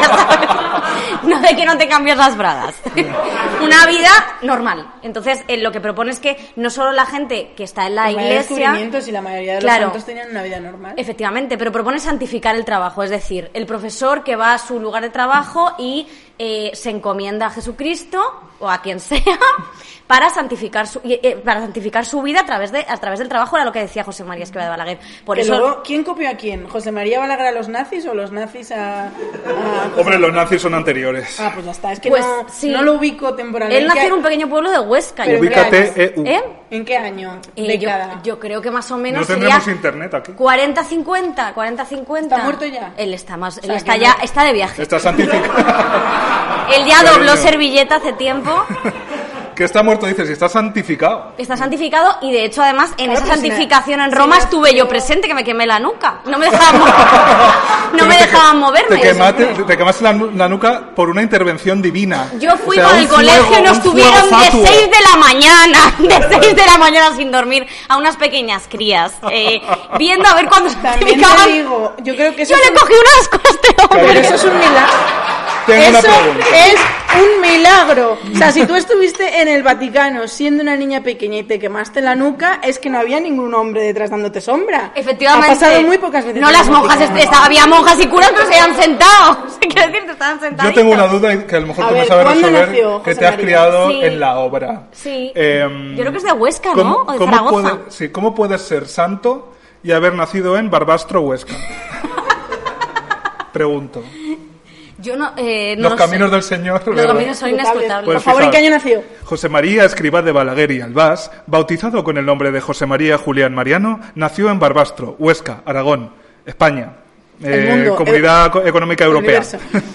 no de que no te cambies las bragas. una vida normal. Entonces, él lo que propone es que no solo la gente que está en la Vaya iglesia... descubrimientos y la mayoría de los Claro. santos tenían una vida normal. Efectivamente, pero propone santificar el trabajo, es decir, el profesor que va a su lugar de trabajo y eh, se encomienda a Jesucristo o a quien sea para santificar su, eh, para santificar su vida a través de a través del trabajo era lo que decía José María Escrivá de Balaguer. Por eso luego, ¿quién copió a quién? ¿José María Balaguer a los nazis o los nazis a...? a- Hombre, los nazis son anteriores. Ah, pues ya está. Es que Pues, no, sí. no lo ubico temporalmente. él nació en un pequeño pueblo de Huesca. Pero ¿en? Ubícate, EU. ¿Eh? ¿En qué año? Eh, yo, creo que más o menos No sería tendremos internet aquí. 40-50, 40-50. ¿Está muerto ya? Él está más, él sea, está ya, no- está de viaje. Está santificado. Él ya Cariño. dobló servilleta hace tiempo. que está muerto, dices, y está santificado. Está santificado y de hecho además en Claro, esa pues, santificación en Roma estuve yo presente que me quemé la nuca. No me dejaban, no me te dejaban moverme. Te quemaste, te quemaste la, nu- la nuca por una intervención divina. Yo fui O sea, con un el colegio y nos un fuego tuvieron de fatuo. 6 de la mañana, de 6 de la mañana sin dormir, a unas pequeñas crías, eh, viendo a ver cuándo santificaban. digo, yo creo que eso Yo es le un- cogí un asco a este hombre. Pero eso es un milagro. Tengo una Eso pregunta. es un milagro. O sea, si tú estuviste en el Vaticano siendo una niña pequeña y te quemaste la nuca, es que no había ningún hombre detrás dándote sombra. Efectivamente. Ha pasado muy pocas veces. No, las monjas, Vaticano. est- esta- había monjas y curas, pero se habían sentado. Quiero decir, estaban sentados. Yo tengo una duda que a lo mejor A tú ver, me sabes ¿cuándo resolver, nació que te has María? criado Sí. en la obra. Sí. Em, Yo creo que es de Huesca, ¿no? ¿cómo- O de cómo Zaragoza. puede- sí, ¿Cómo puedes ser santo y haber nacido en Barbastro, Huesca? Pregunto. Yo no, eh, no Los lo caminos sé. del Señor. Los ¿verdad? caminos son inescrutables. Pues Por favor, ¿en qué año nació? José María Escribá de Balaguer y Albás, bautizado con el nombre de José María Julián Mariano, nació en Barbastro, Huesca, Aragón, España, El eh, mundo, Comunidad Co- Económica el Europea. universo.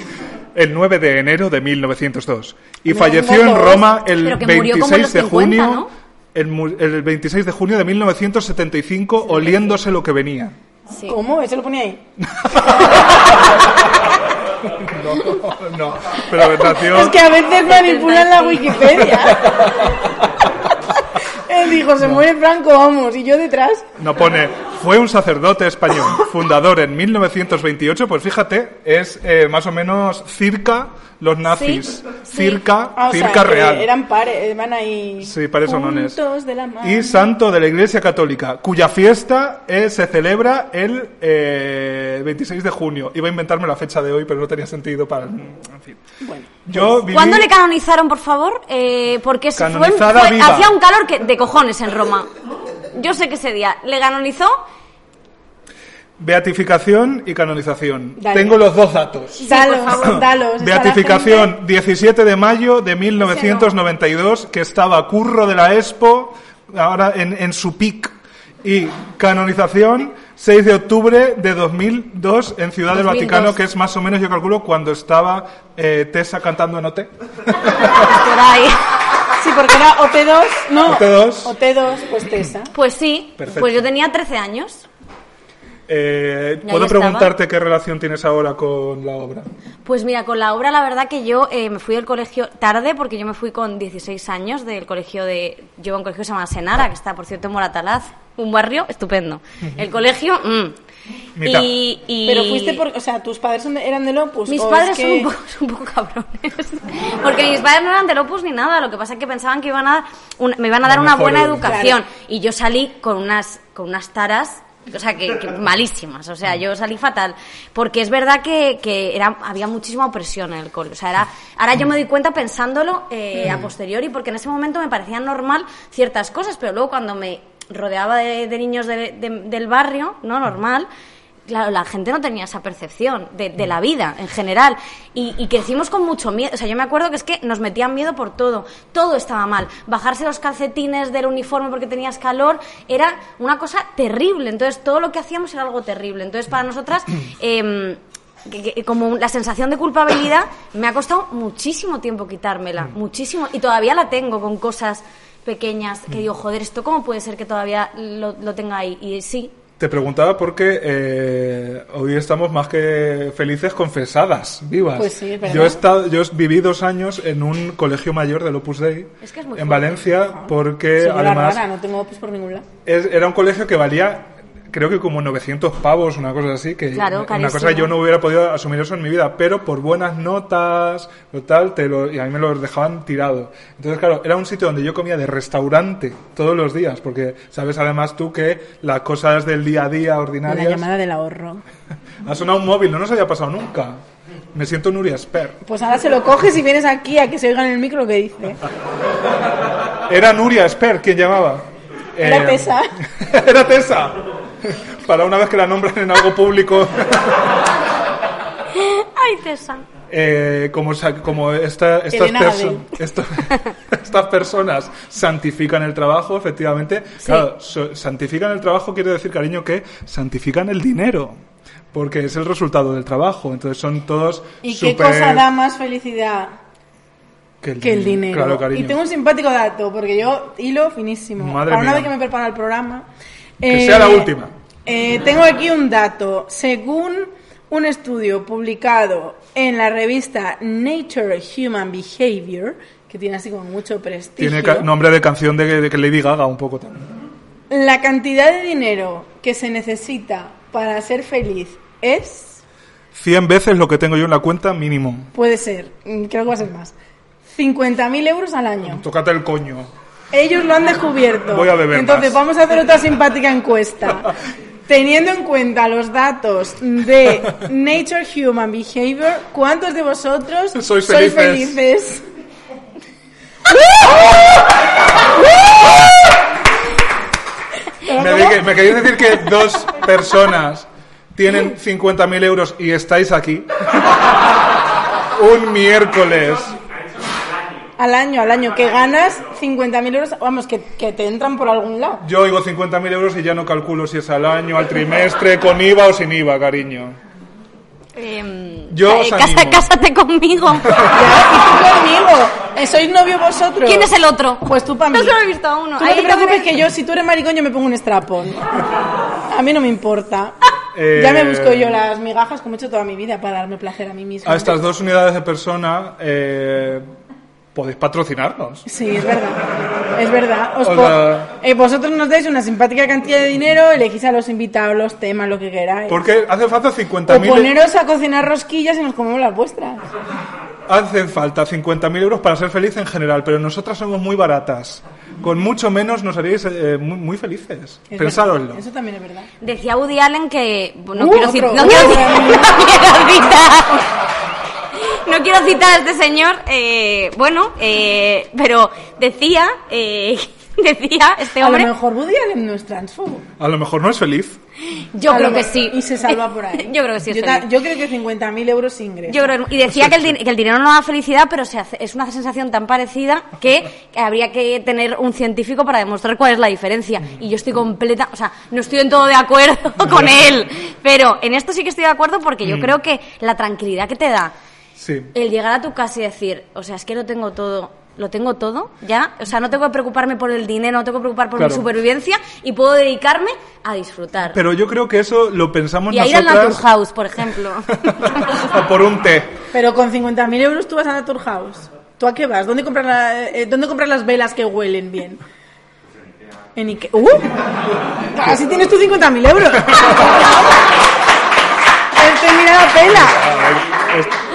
El 9 de enero de 1902. Y Me falleció en Roma el Pero que murió como en 26 los de 50, junio. ¿no? El, el 26 de junio de 1975, oliéndose lo que venía. Sí. ¿Cómo? ¿Eso lo ponía ahí? No, no, pero. Es que a veces manipulan la Wikipedia. Él dijo, se muere Franco, vamos, y yo detrás. No pone, fue un sacerdote español, fundador en 1928, pues fíjate, es eh, más o menos circa los nazis, sí. circa, o sea, circa real. Eran pares, van ahí. Sí, pares sonones. Y santo de la Iglesia Católica, cuya fiesta eh, se celebra el eh, 26 de junio. Iba a inventarme la fecha de hoy, pero no tenía sentido para... En fin. Bueno, Yo viví- ¿Cuándo le canonizaron, por favor? Eh, porque se fue, fue- hacía un calor que, de cojones en Roma. Yo sé que ese día le canonizó. Beatificación y canonización. Dale. Tengo los dos datos. dalos, por favor. dalos. Beatificación, gente- 17 de mayo de 1992, que estaba Curro de la Expo ahora en, en su pic. Y canonización 6 de octubre de 2002 en Ciudad del 2002. Vaticano, que es más o menos, yo calculo, cuando estaba eh, Tessa cantando en OT. Sí, porque era OT2, no. OT2. OT2, pues Tessa. Pues sí, Perfecto. pues yo tenía 13 años. Eh, ¿Puedo estaba. preguntarte qué relación tienes ahora con la obra? Pues mira, con la obra la verdad que yo eh, me fui del colegio tarde porque yo me fui con 16 años del colegio de... Yo iba a un colegio que se llama Senara, que está por cierto en Moratalaz, un barrio estupendo. El colegio... mm. Mitad. Y, y- Pero fuiste por. O sea, tus padres son de- eran del Opus. Mis padres es son, que- un poco, son un poco cabrones. Porque mis padres no eran del Opus ni nada. Lo que pasa es que pensaban que iban a un- me iban a dar una buena educación. Y yo salí con unas, con unas taras. O sea, que, que malísimas. O sea, yo salí fatal. Porque es verdad que, que era, había muchísima opresión en el cole. O sea, era, ahora yo me doy cuenta pensándolo eh, a posteriori, porque en ese momento me parecían normal ciertas cosas, pero luego cuando me rodeaba de, de niños de- de- del barrio, ¿no? Normal, Claro, la gente no tenía esa percepción de, de la vida en general. Y, y crecimos con mucho miedo. O sea, yo me acuerdo que es que nos metían miedo por todo. Todo estaba mal. Bajarse los calcetines del uniforme porque tenías calor era una cosa terrible. Entonces, todo lo que hacíamos era algo terrible. Entonces, para nosotras, em, que- que- como la sensación de culpabilidad, me ha costado muchísimo tiempo quitármela. Muchísimo. Y todavía la tengo con cosas pequeñas que digo, joder, ¿esto cómo puede ser que todavía lo, lo tenga ahí? Y sí, Te preguntaba porque eh, hoy estamos más que felices confesadas, vivas. Pues sí, verdad. yo he estado, yo viví dos años en un colegio mayor del Opus Dei Es que es muy en fuerte. Valencia porque Soy además rara, no tengo Opus por ningún lado. es- era un colegio que valía creo que como 900 pavos, una cosa así, que Claro, una cosa que yo no hubiera podido asumir eso en mi vida, pero por buenas notas o tal, te lo, y a mí me los dejaban tirado. Entonces, claro, era un sitio donde yo comía de restaurante todos los días, porque sabes además tú que las cosas del día a día La ordinarias... llamada del ahorro. Ha sonado un móvil, no nos había pasado nunca. Me siento Nuria Esper. Pues ahora se lo coges y vienes aquí a que se oiga en el micro lo que dice. Era Nuria Esper quien llamaba. Eh, Era Tessa. Era Tessa. Para una vez que la nombran en algo público. Ay, Tessa. Eh, como como esta- estas, perso- esto- estas personas santifican el trabajo, efectivamente. Claro, so- santifican el trabajo quiere decir, cariño, que santifican el dinero. Porque es el resultado del trabajo. Entonces son todos. ¿Y qué súper- cosa da más felicidad que el, que el dinero? Claro, cariño. y tengo un simpático dato, porque yo hilo finísimo. Madre Para una mía. vez que me prepara el programa. Que sea la última. eh, tengo aquí un dato. Según un estudio publicado en la revista Nature Human Behavior, que tiene así como mucho prestigio. Tiene nombre de canción de, de que Lady Gaga un poco también. La cantidad de dinero que se necesita para ser feliz es, 100 veces lo que tengo yo en la cuenta mínimo. puede ser, mm, creo que va a ser más, 50.000 euros al año. Tócate el coño. Ellos lo han descubierto. Voy a beber Entonces más. vamos a hacer otra simpática encuesta. Teniendo en cuenta los datos de Nature Human Behavior, ¿cuántos de vosotros Sois sois felices? Me, di- me queréis decir que dos personas tienen 50.000 euros y estáis aquí. Un miércoles. Al año, al año, que ganas 50.000 euros, vamos, que, que te entran por algún lado. Yo oigo 50.000 euros y ya no calculo si es al año, al trimestre, con IVA o sin IVA, cariño. Em, Yo eh, casa- cásate conmigo. Ya, y tú conmigo. Eh, ¿Sois novio vosotros? ¿Quién es el otro? Pues tú para mí. No solo he visto a uno. Tú no te preocupes que yo, si tú eres maricón, yo me pongo un strapón. A mí no me importa. Eh, Ya me busco yo las migajas como he hecho toda mi vida para darme placer a mí misma. A estas dos unidades de persona eh, podéis patrocinarnos. Sí, es verdad. Es verdad. Os O po- sea- eh, vosotros nos dais una simpática cantidad de dinero, elegís a los invitados, los temas, lo que queráis. Porque hace falta O 50.000 poneros a cocinar rosquillas y nos comemos las vuestras. Hacen falta 50.000 euros para ser feliz en general, pero nosotras somos muy baratas. Con mucho menos nos haríais eh, muy, muy felices. Es Pensároslo. verdad, Eso también es verdad. Decía Woody Allen que. No, Uh, quiero, cit- no Uh, quiero no citar. No quiero citar a este señor, eh, bueno, eh, pero decía eh, decía este A lo hombre. mejor Woody Allen no es transfobo. A lo mejor no es feliz. Yo A creo lo que sí. Y se salva por ahí. Yo creo que sí es Yo, feliz. yo creo que 50.000 euros ingresos. Yo creo, y decía que el, que el dinero no da felicidad, pero se hace- es una sensación tan parecida que habría que tener un científico para demostrar cuál es la diferencia. Y yo estoy completa, o sea, no estoy en todo de acuerdo con él, pero en esto sí que estoy de acuerdo porque yo creo que la tranquilidad que te da Sí. el llegar a tu casa y decir, o sea, es que lo tengo todo, lo tengo todo, ya, o sea, no tengo que preocuparme por el dinero, no tengo que preocupar por Claro. mi supervivencia y puedo dedicarme a disfrutar. Pero yo creo que eso lo pensamos y a ir nosotras. Naturhaus, por ejemplo. o por un té. Pero con 50.000 euros tú vas a Naturhaus. ¿Tú a qué vas? ¿Dónde compras, la- eh, ¿dónde compras las velas que huelen bien? En Ikea. ¡Uh! Así tienes tú 50.000 euros. Este mira la pela.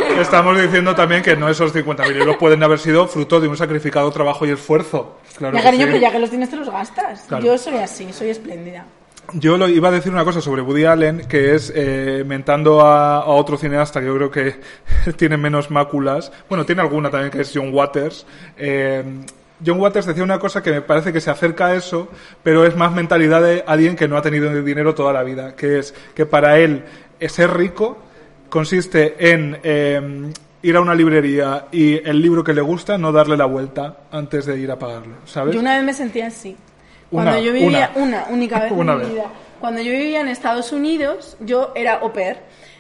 Estamos diciendo también que no esos 50.000 euros pueden haber sido fruto de un sacrificado trabajo y esfuerzo. Claro Ya, cariño, sí. pero ya que los tienes te los gastas. Claro. Yo soy así, soy espléndida. Yo lo, iba a decir una cosa sobre Woody Allen, que es eh, mentando a, a otro cineasta que yo creo que tiene menos máculas. Bueno, tiene alguna también, que es John Waters. Eh, John Waters decía una cosa que me parece que se acerca a eso, pero es más mentalidad de alguien que no ha tenido dinero toda la vida, que es que para él eh, ser rico consiste en eh, ir a una librería y el libro que le gusta no darle la vuelta antes de ir a pagarlo, ¿sabes? Yo una vez me sentí así. Cuando Una, yo vivía, una. una, única vez Una en mi vez. vida. Cuando yo vivía en Estados Unidos, yo era au pair.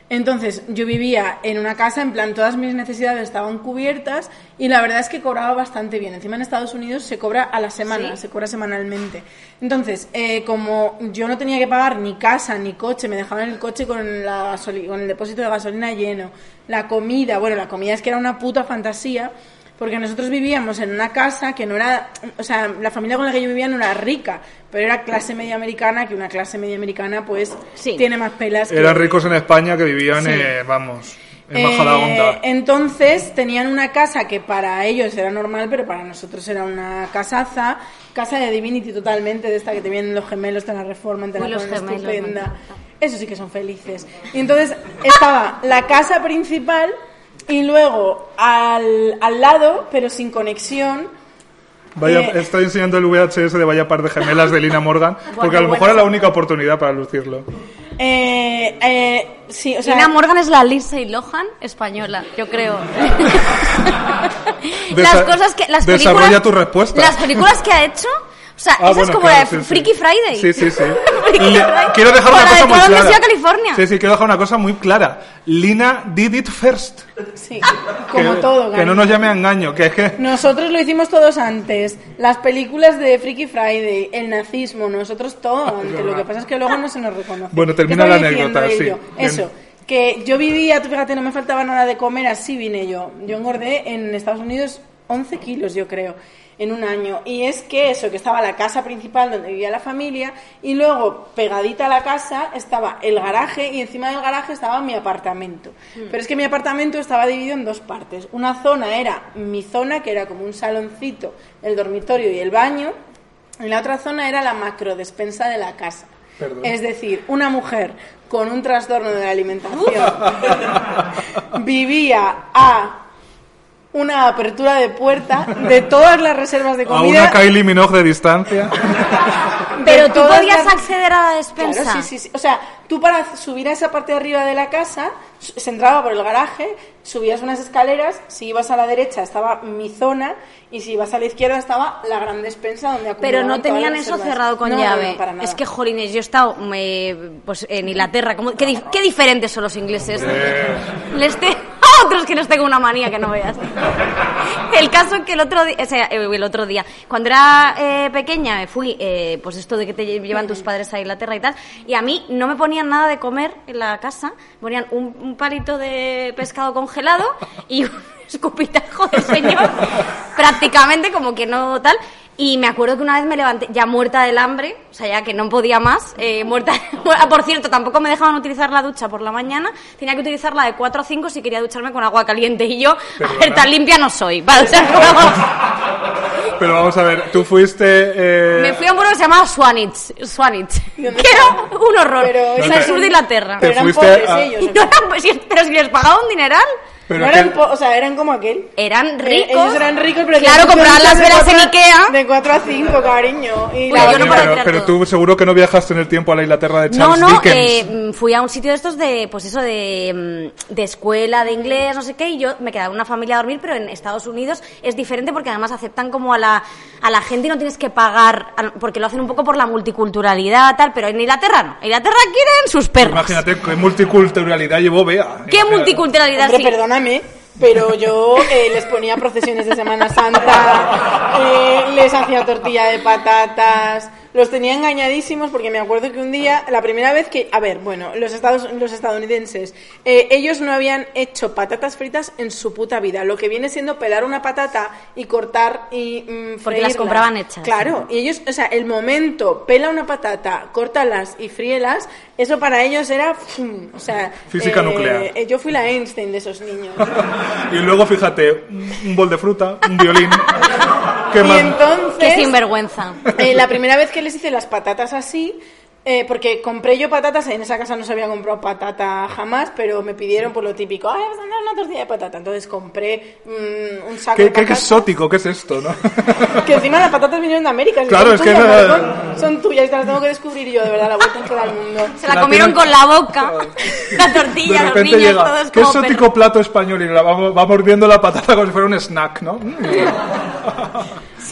Entonces, yo vivía en una casa, en plan, todas mis necesidades estaban cubiertas y la verdad es que cobraba bastante bien. Encima en Estados Unidos se cobra a la semana, ¿Sí? se cobra semanalmente. Entonces, eh, como yo no tenía que pagar ni casa ni coche, me dejaban el coche con, la con el depósito de gasolina lleno, la comida, bueno, la comida es que era una puta fantasía. Porque nosotros vivíamos en una casa que no era, o sea, la familia con la que yo vivía no era rica, pero era clase media americana, que una clase media americana pues Sí. tiene más pelas. que- Eran ricos en España que vivían, Sí. eh, vamos, en Eh, Majadahonda. entonces tenían una casa que para ellos era normal, pero para nosotros era una casaza, casa de Divinity totalmente, de esta que te vienen los gemelos, te la reforman, te la ponen estupenda. Eso sí que son felices. Y entonces estaba la casa principal y luego al, al lado, pero sin conexión, Vaya, eh, estoy enseñando el VHS de Vaya par de gemelas de Lina Morgan, porque a lo mejor era la única oportunidad para lucirlo. eh, eh, sí, o sea, Lina Morgan es la Lindsay Lohan española, yo creo. Las cosas que las desarrolla películas, tu respuesta. Las películas que ha hecho, o sea, Ah, esa es bueno, como claro, la de sí, sí. Freaky Friday. Sí, sí, sí. Friday. quiero dejar una cosa de muy clara. California. Sí, sí, quiero dejar una cosa muy clara. Lina did it first. sí, como que, todo. Que no nos llame a engaño, que es que... Nosotros lo hicimos todos antes. Las películas de Freaky Friday, el nazismo, nosotros todo antes. Lo que pasa es que luego no se nos reconoce. Bueno, ¿Qué termina la diciendo anécdota, sí. Bien. Eso. Que yo vivía, tú fíjate, no me faltaba nada de comer, así vine yo. Yo engordé en Estados Unidos 11 kilos, yo creo, en un año. Y es que eso, que estaba la casa principal donde vivía la familia, y luego pegadita a la casa estaba el garaje, y encima del garaje estaba mi apartamento. Pero es que mi apartamento estaba dividido en dos partes. Una zona era mi zona, que era como un saloncito, el dormitorio y el baño, y la otra zona era la macro despensa de la casa. Perdón. Es decir, una mujer con un trastorno de la alimentación vivía a una apertura de puerta de todas las reservas de A comida. una Kylie Minogue de distancia. de Pero tú podías las- acceder a la despensa. Claro, sí, sí, sí. O sea, tú para subir a esa parte de arriba de la casa, se entraba por el garaje, subías unas escaleras, si ibas a la derecha estaba mi zona y si ibas a la izquierda estaba la gran despensa donde Pero no tenían eso reservas. cerrado con No, llave. no, para nada. es que, jolines, yo he estado eh, pues, en Inglaterra. ¿cómo- qué, dif- qué diferentes son los ingleses. Les te- a otros que les tengo una manía que no veas. El caso es que el otro día, eh, el otro día, cuando era eh, pequeña, me fui, eh, pues esto de que te llevan tus padres a Inglaterra y tal, y a mí no me ponían nada de comer en la casa, ponían un, un palito de pescado congelado y un escupitajo del señor, prácticamente como que no tal. Y me acuerdo que una vez me levanté ya muerta del hambre, o sea, ya que no podía más, eh, muerta. Ah, por cierto, tampoco me dejaban utilizar la ducha por la mañana, tenía que utilizarla de 4 a 5 si quería ducharme con agua caliente. Y yo, a ver, tan limpia no soy. Vale, o sea, como- Pero vamos a ver, tú fuiste... eh, me fui a un pueblo que se llamaba Swanage ¿Y que era un horror. Pero es al sur de Inglaterra. Te Pero eran fuiste pobres a- ellos. ¿o No eran- pues, pero si les pagaba un dineral. Pero no eran o sea, eran como aquel. Eran Eh, ricos. Ellos eran ricos, pero Claro, compraban las velas en cuatro Ikea. De 4 a 5, cariño. Y la- yo no pero, pero tú seguro que no viajaste en el tiempo a la Inglaterra de No, Charles no, Dickens. eh, fui a un sitio de estos de, pues eso, de, mm, de escuela, de inglés, no sé qué, y yo me quedaba en una familia a dormir, pero en Estados Unidos es diferente porque además aceptan como a la, a la gente y no tienes que pagar, porque lo hacen un poco por la multiculturalidad, tal, pero en Inglaterra no. En Inglaterra quieren sus perros. Imagínate qué multiculturalidad llevó Bea. ¿Qué multiculturalidad? Hombre, sí? Perdóname, pero yo eh, les ponía procesiones de Semana Santa, eh, les hacía tortilla de patatas, los tenía engañadísimos porque me acuerdo que un día, la primera vez que, a ver, bueno, los, estados, los estadounidenses, eh, ellos no habían hecho patatas fritas en su puta vida, lo que viene siendo pelar una patata y cortar y mm, Porque las compraban hechas. Claro, y ellos, o sea, el momento, pela una patata, córtalas y fríelas, eso para ellos era, ¡fum! o sea... Física eh, nuclear. eh, yo fui la Einstein de esos niños. Y luego, fíjate, un un bol de fruta, un violín. ¿Qué y más? entonces, Qué sinvergüenza. eh, la primera vez que les hice las patatas así, eh, porque compré yo patatas, en esa casa no se había comprado patata jamás, pero me pidieron por lo típico, ay, vas a dar una tortilla de patata. Entonces compré mm, un saco ¿Qué, de qué exótico, ¿qué es esto, no? Que encima las patatas vinieron de América. Claro, son es que tuyas, son tuyas y te las tengo que descubrir yo, de verdad, la vuelta en todo el mundo. Se la La comieron tienen- con la boca, la De tortilla, los niños, llega, todos qué exótico perros. plato español y la va, va mordiendo la patata como si fuera un snack, ¿no? Mm.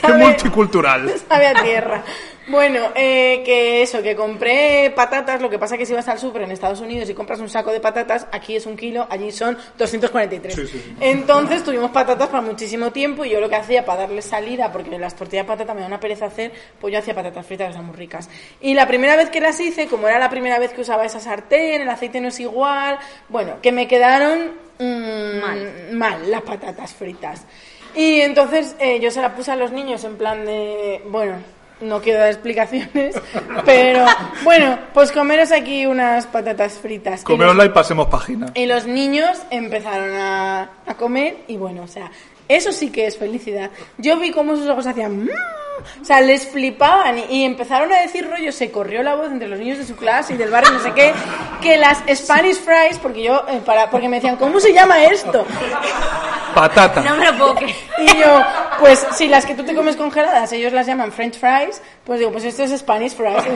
Qué multicultural. Sabe a tierra. Bueno, eh, que eso, que compré patatas, lo que pasa que si vas al súper en Estados Unidos y compras un saco de patatas, aquí es un kilo, allí son 243. Sí, sí. Entonces tuvimos patatas para muchísimo tiempo y yo lo que hacía para darle salida, porque las tortillas de patata me da una pereza hacer, pues yo hacía patatas fritas que están muy ricas. Y la primera vez que las hice, como era la primera vez que usaba esa sartén, el aceite no es igual, bueno, que me quedaron mm, Mal. mal las patatas fritas. Y entonces eh, yo se la puse a los niños en plan de, bueno, no quiero dar explicaciones, pero bueno, pues comeros aquí unas patatas fritas. Y los- Comerosla y pasemos página. y los niños empezaron a, a comer y bueno, o sea, eso sí que es felicidad. Yo vi cómo sus ojos hacían... "Mm", O sea, les flipaban y, empezaron a decir rollo, se corrió la voz entre los niños de su clase y del barrio, no sé qué, que las Spanish fries, porque yo, eh, para, porque me decían, ¿cómo se llama esto? Patata. No me lo puedo creer. Y yo, pues si las que tú te comes congeladas, ellos las llaman French fries, pues digo, pues esto es Spanish fries. ¡Uh!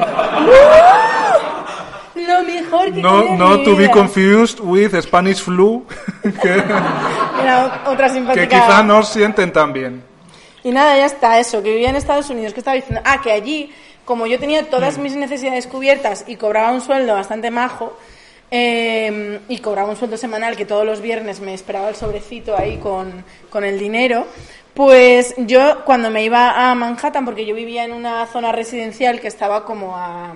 Lo mejor que No, no mi to be confused with Spanish flu, Era otra simpática. que quizá no sienten tan bien. Y nada, ya está, eso, que vivía en Estados Unidos, que estaba diciendo, ah, que allí, como yo tenía todas mis necesidades cubiertas y cobraba un sueldo bastante majo, eh, y cobraba un sueldo semanal que todos los viernes me esperaba el sobrecito ahí con, con el dinero, pues yo cuando me iba a Manhattan, porque yo vivía en una zona residencial que estaba como a,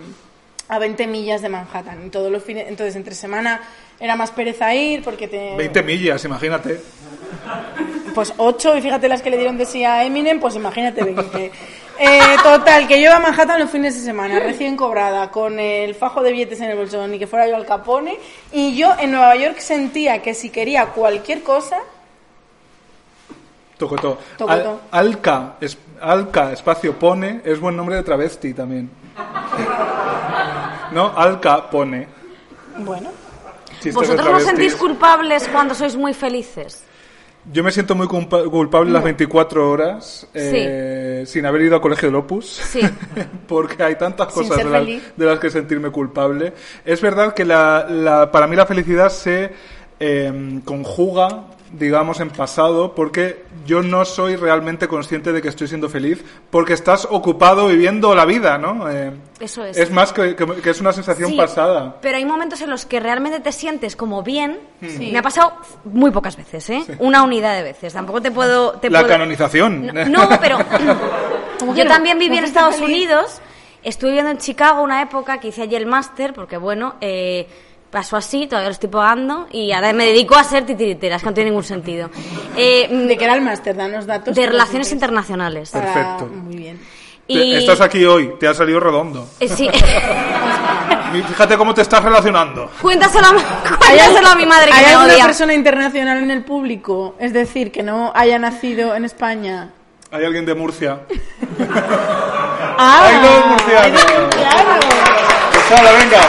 a 20 millas de Manhattan, y todos los fines, entonces entre semana era más pereza ir porque te... 20 millas, imagínate. Pues 8, y fíjate las que le dieron de sí a Eminem, pues imagínate 20. Eh, total, que yo iba a Manhattan los fines de semana, recién cobrada, con el fajo de billetes en el bolsón, ni que fuera yo al Capone, y yo en Nueva York sentía que si quería cualquier cosa, Tocotó. Tocotó. Al- Alca, es- Alca, espacio pone, es buen nombre de travesti también. ¿No? Alca pone. bueno, Chistes ¿Vosotros no sentís culpables cuando sois muy felices? Yo me siento muy culpa- culpable las 24 horas eh, sin haber ido a colegio del Opus. Sí. porque hay tantas cosas de las, feliz. de las que sentirme culpable. Es verdad que la, la- para mí la felicidad se eh, conjuga, digamos, en pasado, porque yo no soy realmente consciente de que estoy siendo feliz, porque estás ocupado viviendo la vida, ¿no? Eh, Eso es. Es más que, que- que es una sensación Sí, pasada. Pero hay momentos en los que realmente te sientes como bien. Sí. Me ha pasado muy pocas veces, ¿eh? Una unidad de veces. Tampoco te puedo. Te La puedo- canonización. No, no, pero ¿Cómo que yo también viví ¿Cómo en Estados feliz? Unidos. Estuve viviendo en Chicago una época que hice allí el máster, porque bueno, eh, pasó así, todavía lo estoy pagando, y ahora me dedico a ser titiritera, es que no tiene ningún sentido. Eh, de que era el máster, danos datos. de relaciones internacionales. Para- Perfecto. Muy bien. Y, Estás aquí hoy, te ha salido redondo. eh, sí. Fíjate cómo te estás relacionando. cuéntaselo, a, cuéntaselo a mi madre que ¿Hay me alguna odia. persona internacional en el público? Es decir, que no haya nacido en España. Hay alguien de Murcia. ¡Ah! ¡Hay dos murcianos! ¡Hay dos murcianos! Pues venga,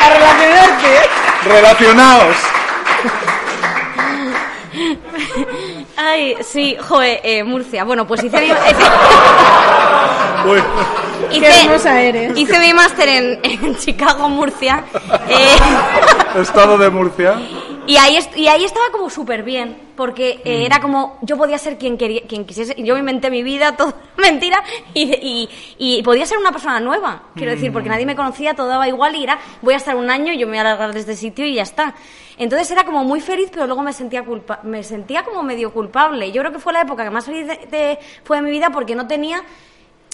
A relacionarte. relacionaos. Ay, sí, joe, eh, Murcia. Bueno, pues hice mi, Uy, hice, Qué hermosa eres. hice mi máster en, en Chicago, Murcia. eh, estado de Murcia. Y, ahí y ahí estaba como súper bien, porque eh, era como, yo podía ser quien, quería, quien quisiese, yo me inventé mi vida, todo mentira, y, y, y podía ser una persona nueva, quiero decir, porque nadie me conocía, todo daba igual y era, voy a estar un año, yo me voy a alargar de este sitio y ya está. Entonces era como muy feliz, pero luego me sentía culpa me sentía como medio culpable. Yo creo que fue la época que más feliz de- de- fue de mi vida porque no tenía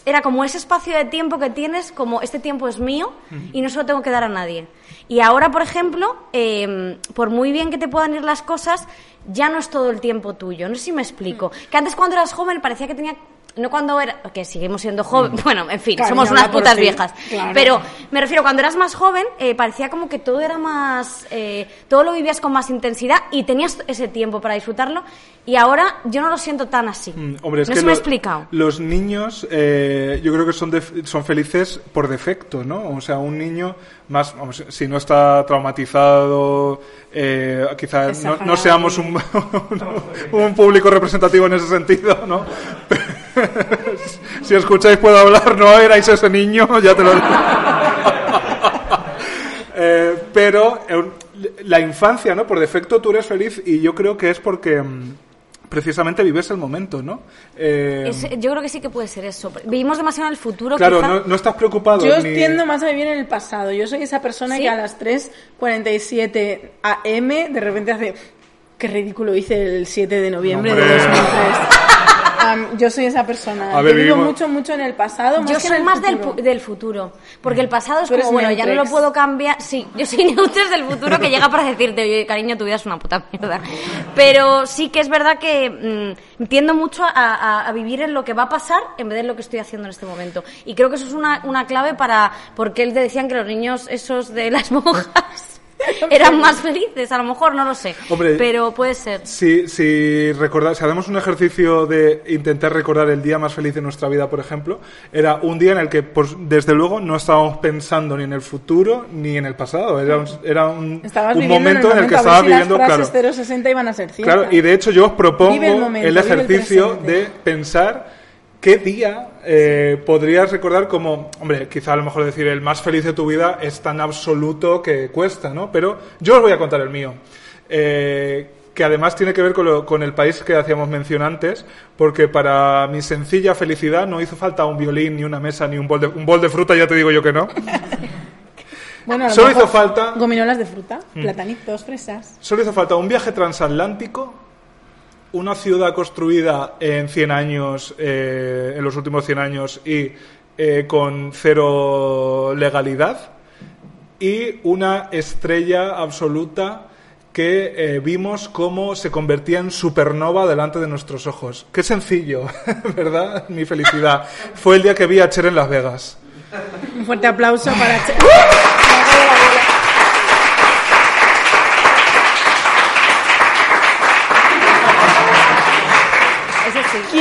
era como ese espacio de tiempo que tienes, como este tiempo es mío y no se lo tengo que dar a nadie. Y ahora, por ejemplo, eh, por muy bien que te puedan ir las cosas, ya no es todo el tiempo tuyo. No sé si me explico. Que antes cuando eras joven parecía que tenía... No cuando era... Que seguimos siendo joven. Bueno, en fin, Claro, somos unas putas viejas. claro. Pero me refiero, cuando eras más joven, eh, parecía como que todo era más... eh, todo lo vivías con más intensidad y tenías ese tiempo para disfrutarlo. Y ahora yo no lo siento tan así. Mm, Hombre, es no que se me ha lo- explicado. los niños, eh, yo creo que son, de- son felices por defecto, ¿no? O sea, un niño más, vamos, si no está traumatizado, eh, quizá no, seamos un, un público representativo en ese sentido, ¿no? si escucháis puedo hablar, no erais ese niño, ya te lo digo. Eh, pero eh, la infancia, ¿no? Por defecto tú eres feliz y yo creo que es porque mm, precisamente vives el momento, ¿no? Eh, Es- yo creo que sí que puede ser eso. Vivimos demasiado en el futuro. claro, quizá. no, no estás preocupado. Yo ni- tiendo más a vivir en el pasado. Yo soy esa persona ¿Sí? que a las 3.47 AM de repente hace... Qué ridículo hice el 7 de noviembre de Hombre. 2003. Am, yo soy esa persona. A ver, yo vivo vivimos- mucho, mucho en el pasado. Más Yo soy más del, futuro. del futuro, porque el pasado es como, bueno, ya no lo puedo cambiar. Sí, yo soy Neutres del futuro que llega para decirte, oye, cariño, tu vida es una puta mierda. Pero sí que es verdad que mm, tiendo mucho a, a- a vivir en lo que va a pasar en vez de en lo que estoy haciendo en este momento. Y creo que eso es una, una clave para, porque él te decían que los niños esos de las monjas eran más felices, a lo mejor, no lo sé. Hombre, pero puede ser. Si, si, recordar, si hacemos un ejercicio de intentar recordar el día más feliz de nuestra vida, por ejemplo, era un día en el que, pues, desde luego, no estábamos pensando ni en el futuro ni en el pasado. Era un, era un, un momento en el, que a ver estaba si viviendo, las claro. frases 060 iban a ser ciertas. Claro, y de hecho yo os propongo el momento, el el ejercicio presente. de pensar qué día eh, podrías recordar como, hombre, quizá a lo mejor decir el más feliz de tu vida es tan absoluto que cuesta, ¿no? Pero yo os voy a contar el mío. Eh, que además tiene que ver con, lo- con el país que hacíamos mención antes, porque para mi sencilla felicidad no hizo falta un violín, ni una mesa, ni un bol de, un bol de fruta, ya te digo yo que no. Bueno, a lo Solo mejor hizo falta- Mm. Gominolas de fruta, platanitos, fresas. Solo hizo falta un viaje transatlántico, una ciudad construida en 100 años, eh, en los últimos 100 años, y eh, con cero legalidad, y una estrella absoluta que eh, vimos cómo se convertía en supernova delante de nuestros ojos. Qué sencillo, ¿verdad? Mi felicidad. Fue el día que vi a Cher en Las Vegas. Un fuerte aplauso para... Che-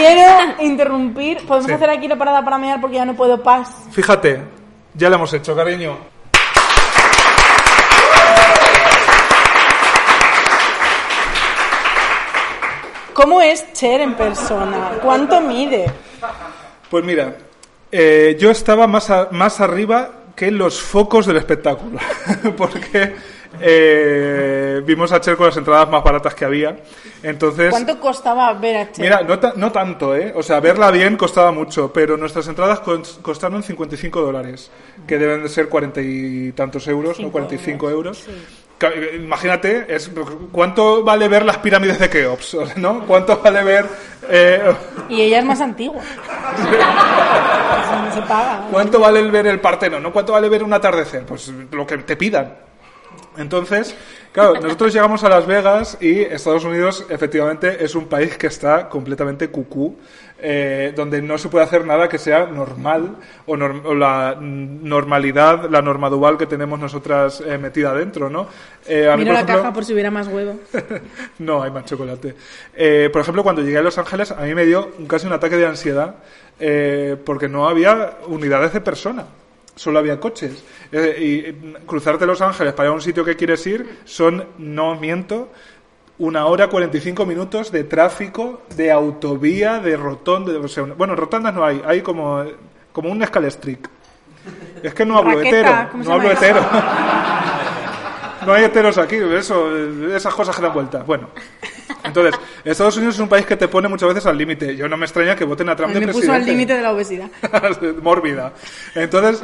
Quiero interrumpir. ¿Podemos Sí. hacer aquí la parada para mear porque ya no puedo paz? Fíjate, ya lo hemos hecho, cariño. ¿Cómo es Cher en persona? ¿Cuánto mide? Pues mira, eh, yo estaba más, a- más arriba que los focos del espectáculo, porque eh, vimos a Cher con las entradas más baratas que había. Entonces, ¿Cuánto costaba ver a Cher? mira, no, ta- no tanto, ¿eh? O sea, verla bien costaba mucho, pero nuestras entradas cos- costaron 55 dólares, que deben de ser cuarenta y tantos euros, ¿no? 45 euros. Ca- Imagínate, es, ¿cuánto vale ver las pirámides de Keops? ¿no? ¿Cuánto vale ver... eh, Y ella es más antigua. No se paga. ¿Cuánto vale ver el Parteno? ¿No? ¿Cuánto vale ver un atardecer? Pues lo que te pidan. Entonces, claro, nosotros llegamos a Las Vegas y Estados Unidos efectivamente es un país que está completamente cucú, eh, donde no se puede hacer nada que sea normal o, norm- o la normalidad, la norma dual que tenemos nosotras eh, metida dentro, ¿no? Eh, a mí, Miro por la ejemplo- caja por si hubiera más huevo. no, hay más chocolate. Eh, por ejemplo, cuando llegué a Los Ángeles, a mí me dio casi un ataque de ansiedad porque no había unidades de persona. Solo había coches. Eh, y eh, cruzarte Los Ángeles para ir a un sitio que quieres ir son, no miento, una hora 45 minutos de tráfico, de autovía, de rotonda. o sea, bueno, rotondas no hay, hay como, como un escalestric. Es que no hablo Raqueta, hetero, ¿cómo se no hablo llama hetero. No hay heteros aquí, eso, esas cosas que dan vueltas. Bueno, entonces, Estados Unidos es un país que te pone muchas veces al límite. Yo no me extraña que voten a Trump de me puso al presidente. límite de la obesidad. mórbida. Entonces,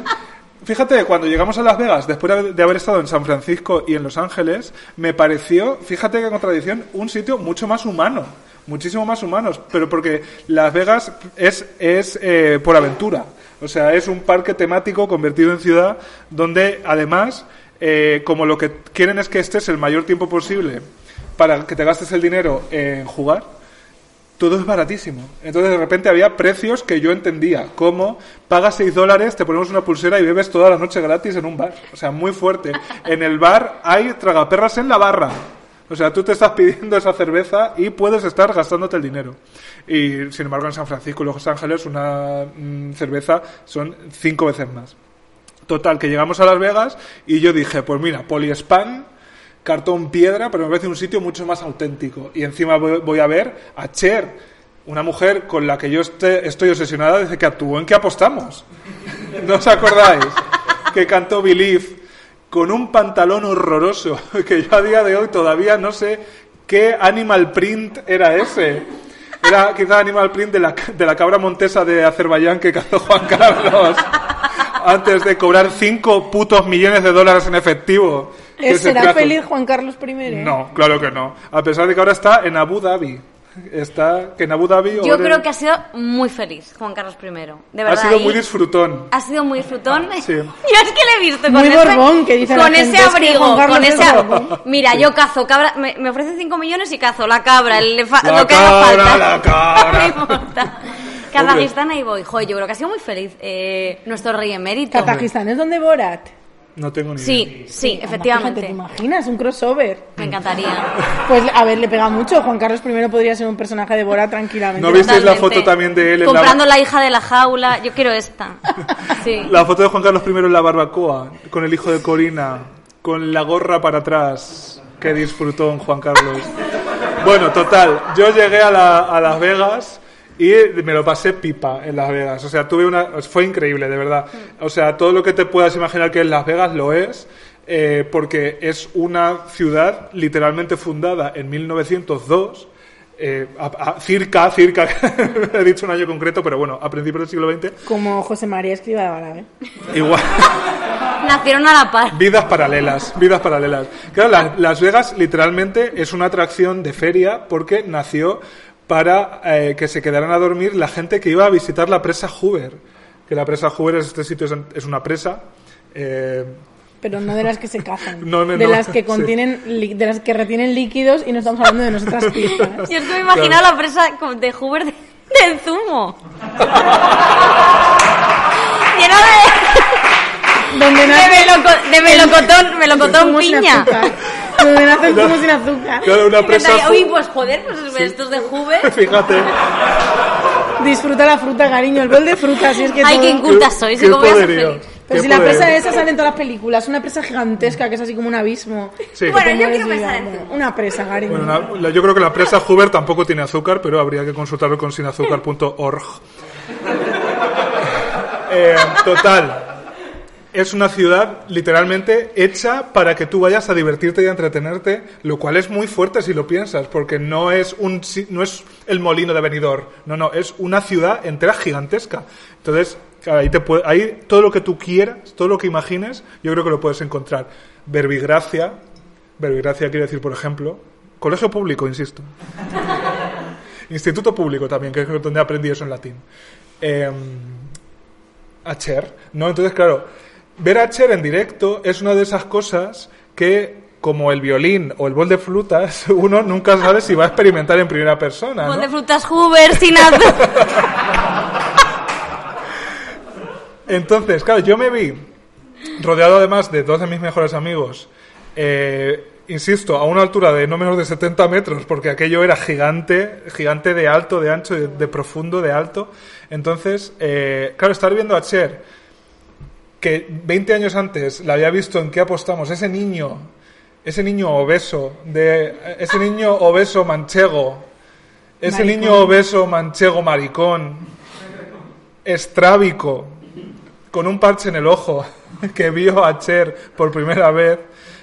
fíjate, cuando llegamos a Las Vegas, después de haber- estado en San Francisco y en Los Ángeles, me pareció, fíjate qué contradicción, un sitio mucho más humano. Muchísimo más humanos, pero porque Las Vegas es, es eh, por aventura. O sea, es un parque temático convertido en ciudad donde además, eh, como lo que quieren es que estés el mayor tiempo posible para que te gastes el dinero en jugar, todo es baratísimo. Entonces de repente había precios que yo entendía, como pagas 6 dólares, te ponemos una pulsera y bebes toda la noche gratis en un bar. O sea, muy fuerte. En el bar hay tragaperras en la barra. O sea, tú te estás pidiendo esa cerveza y puedes estar gastándote el dinero. Y sin embargo en San Francisco y Los Ángeles una mm, cerveza son cinco veces más. Total, que llegamos a Las Vegas y yo dije, pues mira, poliespan, cartón piedra, pero me parece un sitio mucho más auténtico. Y encima voy, a ver a Cher, una mujer con la que yo este- estoy obsesionada desde que actuó en que apostamos. ¿No os acordáis? Que cantó Believe con un pantalón horroroso que yo a día de hoy todavía no sé qué animal print era ese. Era quizá animal print de la, de la cabra montesa de Azerbaiyán que cazó Juan Carlos antes de cobrar 5 putos millones de dólares en efectivo. Que se ¿Será feliz Juan Carlos I? No, claro que no. A pesar de que ahora está en Abu Dhabi. Está que en Abu Dhabi Yo ahora creo que ha sido muy feliz Juan Carlos I. De verdad. ha sido y muy disfrutón. Ha sido muy disfrutón. Sí. Yo es que le he visto con Muy ese, Borbón, que dice la con gente, ese es que abrigo, Juan Carlos con es ese Borbón. Mira, yo cazo cabra, me, me ofrece 5 millones y cazo la cabra, el elefa- La lo que haga cabra, falta. la cabra. No importa. Kazajistán ahí voy. Joder, yo creo que ha sido muy feliz eh, nuestro rey emérito. Kazajistán es donde Borat. No tengo ni idea. Sí, sí, Fíjate, ¿Te efectivamente. imaginas? Un crossover. Me encantaría. Pues a ver, le pega mucho. Juan Carlos I podría ser un personaje de Borat tranquilamente. ¿No visteis la foto también de él en la- Comprando la... hija de la jaula. Yo quiero esta. Sí. La foto de Juan Carlos I en la barbacoa, con el hijo de Corina, con la gorra para atrás. Qué disfrutón Juan Carlos. Bueno, total, yo llegué a, la- a Las Vegas y me lo pasé pipa en Las Vegas. O sea, tuve una... Fue increíble, de verdad. O sea, todo lo que te puedas imaginar que en Las Vegas lo es. eh, porque es una ciudad literalmente fundada en 1902 eh, a- a- circa, circa, he dicho un año concreto, pero bueno, a principios del siglo XX, Como José María Escriba de Balaguer. igual. Nacieron a la par. Vidas paralelas, vidas paralelas. Claro, Las, Las Vegas literalmente es una atracción de feria porque nació para eh, que se quedaran a dormir la gente que iba a visitar la presa Hoover. Que la presa Hoover es este sitio, es, una presa. eh, Pero no de las que se cazan. No, no, de no, las que sí. contienen, li- de las que retienen líquidos y no estamos hablando de nosotras pistas. Yo es que me he imaginado la presa de Hoover de, del zumo. Lleno de, Donde de, melocotón, el melocotón piña. Donde nace el zumo sin azúcar. claro, una Me presa. Uy, pues joder, pues estos de Hoover. Fíjate. Disfruta la fruta, cariño. El bol de fruta, si es que Ay, todo- qué inculta soy, Qué ¿sí? ¿cómo? Pero si la presa esa sale en todas las películas, una presa gigantesca que es así como un abismo. Sí. Bueno, Que yo quiero pensar en. Una presa, cariño. Bueno, la- la- yo creo que la presa Hoover tampoco tiene azúcar, pero habría que consultarlo con sinazúcar.org. Eh, total. Es una ciudad literalmente hecha para que tú vayas a divertirte y a entretenerte, lo cual es muy fuerte si lo piensas, porque no es un no es el molino de Benidorm, no, no, es una ciudad entera gigantesca. Entonces, ahí te puede- ahí todo lo que tú quieras, todo lo que imagines, yo creo que lo puedes encontrar. Verbigracia, verbigracia quiere decir, por ejemplo, colegio público, insisto. Instituto público también, que es donde aprendí eso en latín. Eh, a Cher, ¿no? Entonces, claro, ver a Cher en directo es una de esas cosas que, como el violín o el bol de frutas, uno nunca sabe si va a experimentar en primera persona, Bol ¿no? de frutas Hoover sin. Entonces, claro, yo me vi rodeado además de dos de mis mejores amigos, eh, insisto, a una altura de no menos de 70 metros, porque aquello era gigante, gigante de alto, de ancho, de, de profundo, de alto. Entonces, eh, claro, estar viendo a Cher, que 20 años antes la había visto en qué apostamos, ese niño ese niño obeso, de ese niño obeso manchego, ese Maricón. niño obeso manchego maricón, estrábico, con un parche en el ojo, que vio a Cher por primera vez,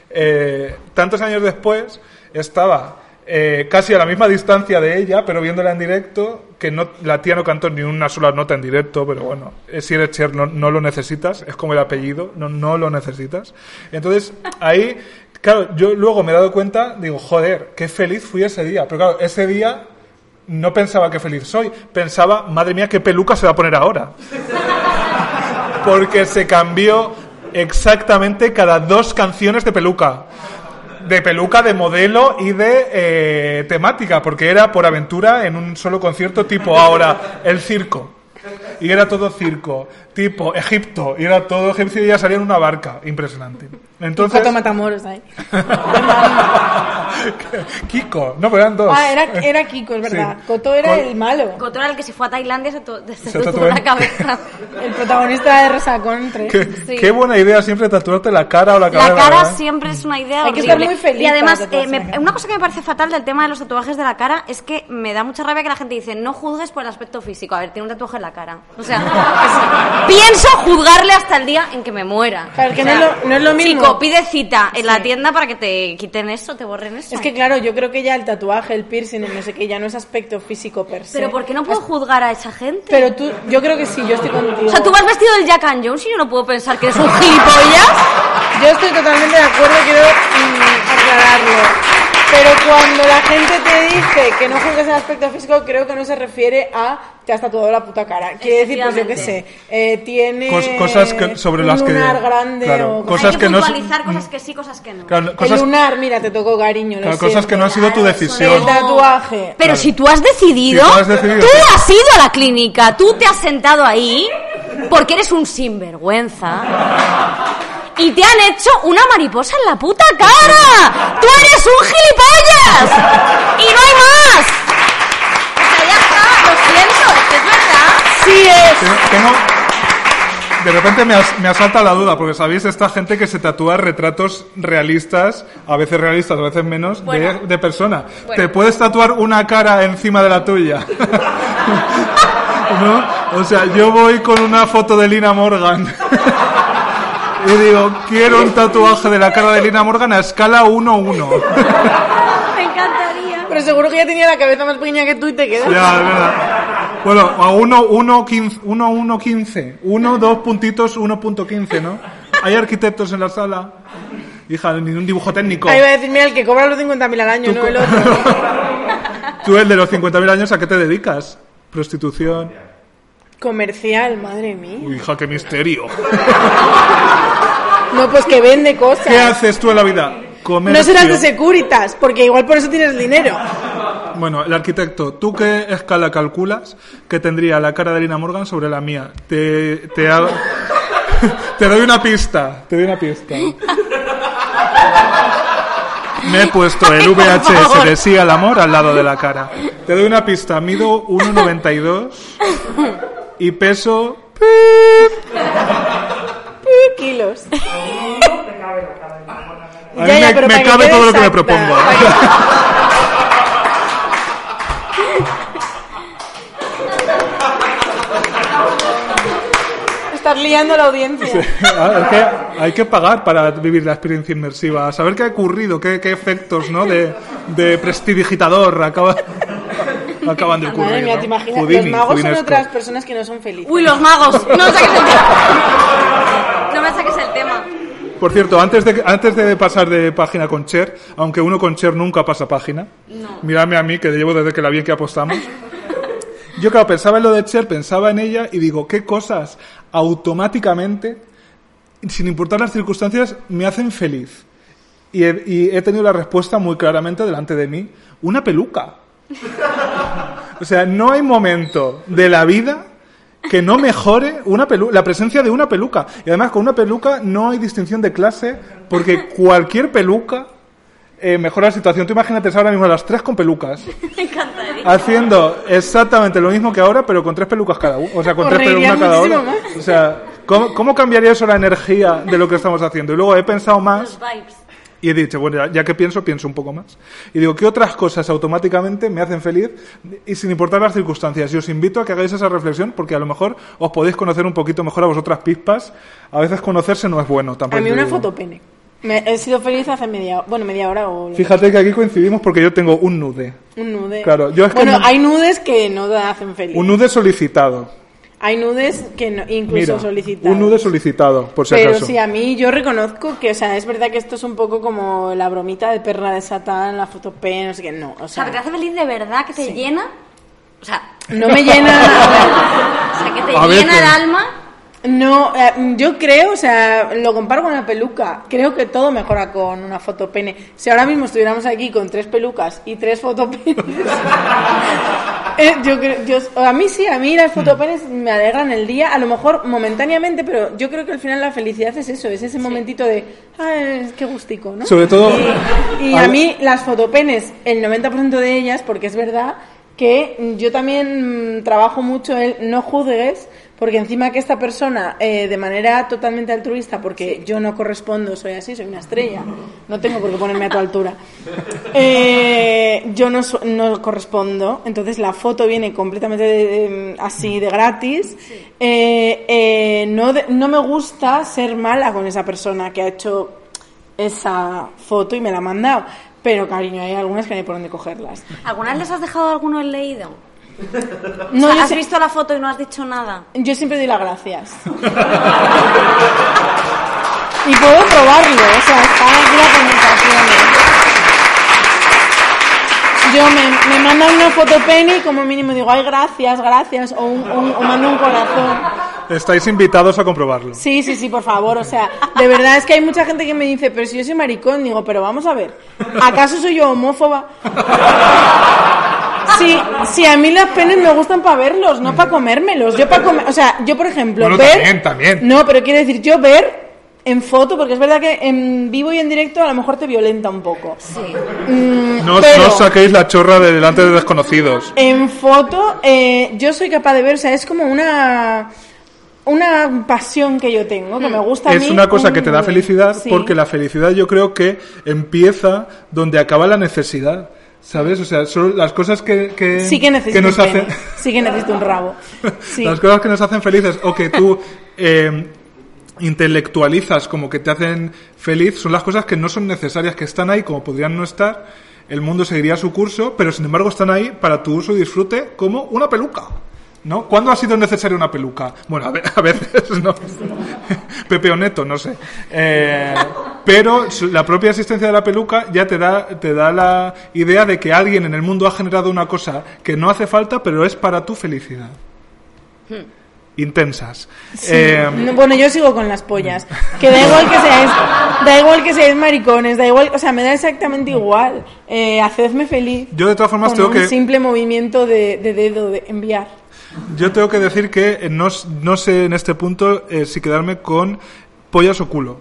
eh, tantos años después, estaba eh, casi a la misma distancia de ella, pero viéndola en directo, que no, la tía no cantó ni una sola nota en directo, pero bueno, eh, si eres Cher no, no lo necesitas, es como el apellido, no, no lo necesitas. Entonces, ahí, claro, yo luego me he dado cuenta, digo, joder, qué feliz fui ese día, pero claro, ese día no pensaba que feliz soy, pensaba, madre mía, qué peluca se va a poner ahora porque se cambió exactamente cada dos canciones de peluca. De peluca, de modelo y de eh, temática, porque era por aventura en un solo concierto tipo ahora el circo. Y era todo circo, tipo Egipto, y era todo egipcio y ella salía en una barca. Impresionante. Entonces. Foto Matamoros ahí. Kiko, no, pero eran dos. Ah, era, era Kiko, es verdad. Sí. Coto era Col- el malo. Coto era el que se fue a Tailandia se, to- se, Se tatuó la cabeza. El protagonista de Resacón 3. Qué, Sí. qué buena idea siempre tatuarte la cara o la cabeza. La cara ¿verdad? siempre es una idea Hay que estar muy feliz Y además, eh, me- una cosa que me parece fatal del tema de los tatuajes de la cara es que me da mucha rabia que la gente dice no juzgues por el aspecto físico. A ver, tiene un tatuaje en la cara. O sea, pienso juzgarle hasta el día en que me muera. Claro, que O no es lo- no es lo mismo. Chico, pide cita en la tienda para que te quiten eso, te borren eso. Es que claro, yo creo que ya el tatuaje, el piercing, el no sé qué, ya no es aspecto físico per se. Pero ¿por qué no puedo juzgar a esa gente? Pero tú, yo creo que sí, yo estoy contigo. O sea, tú vas vestido del Jack and Jones y yo no puedo pensar que eres un gilipollas. Yo estoy totalmente de acuerdo, quiero mm, aclararlo. Pero cuando la gente te dice que no juzgues el aspecto físico, creo que no se refiere a te has tatuado la puta cara. Quiere decir, pues yo qué sé, eh, tiene Cos- cosas que- sobre un las que- lunar grande claro, o cosas Hay que que no es- puntualizar cosas que sí, cosas que no. Claro, El cosas, lunar, mira, te tocó cariño. lo claro, cosas siento. que no ha sido tu El decisión. tatuaje. Pero Claro. si tú has decidido, Si tú has decidido, tú sí. has ido a la clínica, tú te has sentado ahí porque eres un sinvergüenza y te han hecho una mariposa en la puta cara. Tú eres un gilipollas y no hay más. O sea, ya está, lo siento, es que es verdad. Sí es. Tengo- tengo- de repente me, as- me asalta la duda, porque sabéis esta gente que se tatúa retratos realistas, a veces realistas, a veces menos, de, Bueno. de persona. Bueno. Te puedes tatuar una cara encima de la tuya. ¿No? O sea, yo voy con una foto de Lina Morgan. Y digo, quiero un tatuaje de la cara de Lina Morgan a escala 1-1. Me encantaría. Pero seguro que ya tenía la cabeza más pequeña que tú y te quedas. Ya, es verdad. Bueno, a 1, 1, 15, 1, 1, 15. 1, 2 puntitos, 1.15, ¿no? Hay arquitectos en la sala. Hija, ni un dibujo técnico. Ahí va a decir, mira, el que cobra los 50.000 al año, Tú no el otro. Tú, el de los 50.000 años, ¿a qué te dedicas? Prostitución. Comercial, madre mía. Uy, hija, qué misterio. No, pues que vende cosas. ¿Qué haces tú en la vida? Comercio. No serás de Securitas, porque igual por eso tienes dinero. Bueno, el arquitecto, ¿tú qué escala calculas que tendría la cara de Lina Morgan sobre la mía? Te, te, hago- te doy una pista, te doy una pista. Me he puesto el VHS de Sí al Amor al lado de la cara. Te doy una pista, mido 1,92 y peso... Kilos. A mí Ya, ya, me, cabe todo lo que me propongo. Estás liando a la audiencia. Ah, es que hay que pagar para vivir la experiencia inmersiva, saber qué ha ocurrido, qué, qué efectos ¿no? de, de prestidigitador acaba- acaban de ocurrir. Madre mía, ¿no? te imaginas. Houdini, los magos son otras personas que no son felices. Uy, los magos. No me saques el tema. No me saques el tema. Por cierto, antes de, antes de pasar de página con Cher, aunque uno con Cher nunca pasa página, miradme a mí, que llevo desde que la vi que apostamos. Yo, claro, pensaba en lo de Cher, pensaba en ella y digo, ¿qué cosas automáticamente, sin importar las circunstancias, me hacen feliz? Y he, y he tenido la respuesta muy claramente delante de mí. Una peluca. O sea, no hay momento de la vida que no mejore una pelu- la presencia de una peluca. Y además, con una peluca no hay distinción de clase, porque cualquier peluca eh, mejora la situación. Tú imagínate ahora mismo las tres con pelucas, Me encantaría. haciendo exactamente lo mismo que ahora, pero con tres pelucas cada uno. O sea, con tres pelucas cada uno. O sea, ¿cómo, ¿cómo cambiaría eso la energía de lo que estamos haciendo? Y luego he pensado más Los vibes. Y he dicho, bueno, ya, ya que pienso, pienso un poco más. Y digo, ¿qué otras cosas automáticamente me hacen feliz y sin importar las circunstancias? Y os invito a que hagáis esa reflexión porque a lo mejor os podéis conocer un poquito mejor a vosotras pispas. A veces conocerse no es bueno tampoco. A mí una foto pene. Me, he sido feliz hace media, bueno, media hora o... que Fíjate que aquí coincidimos porque yo tengo un nude. Un nude. Claro, yo es que bueno, no- hay nudes que no te hacen feliz. Un nude solicitado. Hay nudes que no, incluso Mira, solicitados. un nude solicitado, por si Pero acaso. sí, a mí yo reconozco que, o sea, es verdad que esto es un poco como la bromita de perra de Satán, la foto pen, no sé qué, no, o O sea, que te hace feliz de verdad, que te llena. O sea, no me llena... o sea, que te A llena veces. el alma. No, eh, yo creo, o sea, lo comparo con una peluca. Creo que todo mejora con una foto pene. Si ahora mismo estuviéramos aquí con tres pelucas y tres fotopenes, eh, yo creo, yo, a mí sí, a mí las fotopenes me alegran el día, a lo mejor momentáneamente, pero yo creo que al final la felicidad es eso, es ese momentito de, ay, qué gustico, ¿no? Sobre todo- Y, y a mí las fotopenes, el 90% de ellas, porque es verdad que yo también mm, trabajo mucho el no juzgues, porque encima que esta persona, eh, de manera totalmente altruista, porque yo no correspondo, soy así, soy una estrella, no tengo por qué ponerme a tu altura, eh, yo no, no correspondo, entonces la foto viene completamente de- de- así de gratis, eh, eh, no, de- no me gusta ser mala con esa persona que ha hecho esa foto y me la ha mandado. Pero, cariño, hay algunas que no hay por dónde cogerlas. ¿Alguna vez les has dejado alguno el leído? No, O sea, yo, ¿Has si- visto la foto y no has dicho nada? yo siempre doy las gracias. y puedo probarlo, o sea, está aquí la conversación. ¿eh? Yo me, me mandan una foto penny y como mínimo digo, ay, gracias, gracias, o, un- un- o mando un corazón. Estáis invitados a comprobarlo. Sí, sí, sí, por favor. O sea, de verdad es que hay mucha gente que me dice, pero si yo soy maricón, digo, pero vamos a ver, ¿acaso soy yo homófoba? Sí, sí, a mí las penes me gustan para verlos, no para comérmelos. Yo para comer, o sea, yo por ejemplo, Bueno, ver... también, también. No, pero quiero decir, yo ver en foto, porque es verdad que en vivo y en directo a lo mejor te violenta un poco. Sí. Mm, No, os- pero- no saquéis la chorra de delante de desconocidos. en foto, eh, yo soy capaz de ver, o sea, es como una una pasión que yo tengo, que me gusta a Es mí una cosa un- que te da felicidad Sí. porque la felicidad yo creo que empieza donde acaba la necesidad. ¿Sabes? O sea, son las cosas que, que, Sí que necesito nos hacen... Sí que necesito un rabo. Sí. Las cosas que nos hacen felices o que tú eh, intelectualizas como que te hacen feliz son las cosas que no son necesarias, que están ahí como podrían no estar. El mundo seguiría su curso, pero sin embargo están ahí para tu uso y disfrute como una peluca. ¿No? ¿Cuándo ha sido necesaria una peluca? Bueno, a, ve- a veces no. Pepe o Neto, no sé. Eh, pero la propia existencia de la peluca ya te da, te da la idea de que alguien en el mundo ha generado una cosa que no hace falta, pero es para tu felicidad. Intensas. Eh, No, bueno, yo sigo con las pollas. Que da igual que seáis, da igual que seáis maricones, da igual, o sea, me da exactamente igual. Eh, hacedme feliz. Yo de todas formas con tengo un que- simple movimiento de, de dedo de enviar. Yo tengo que decir que eh, no, no sé en este punto eh, si quedarme con pollas o culo.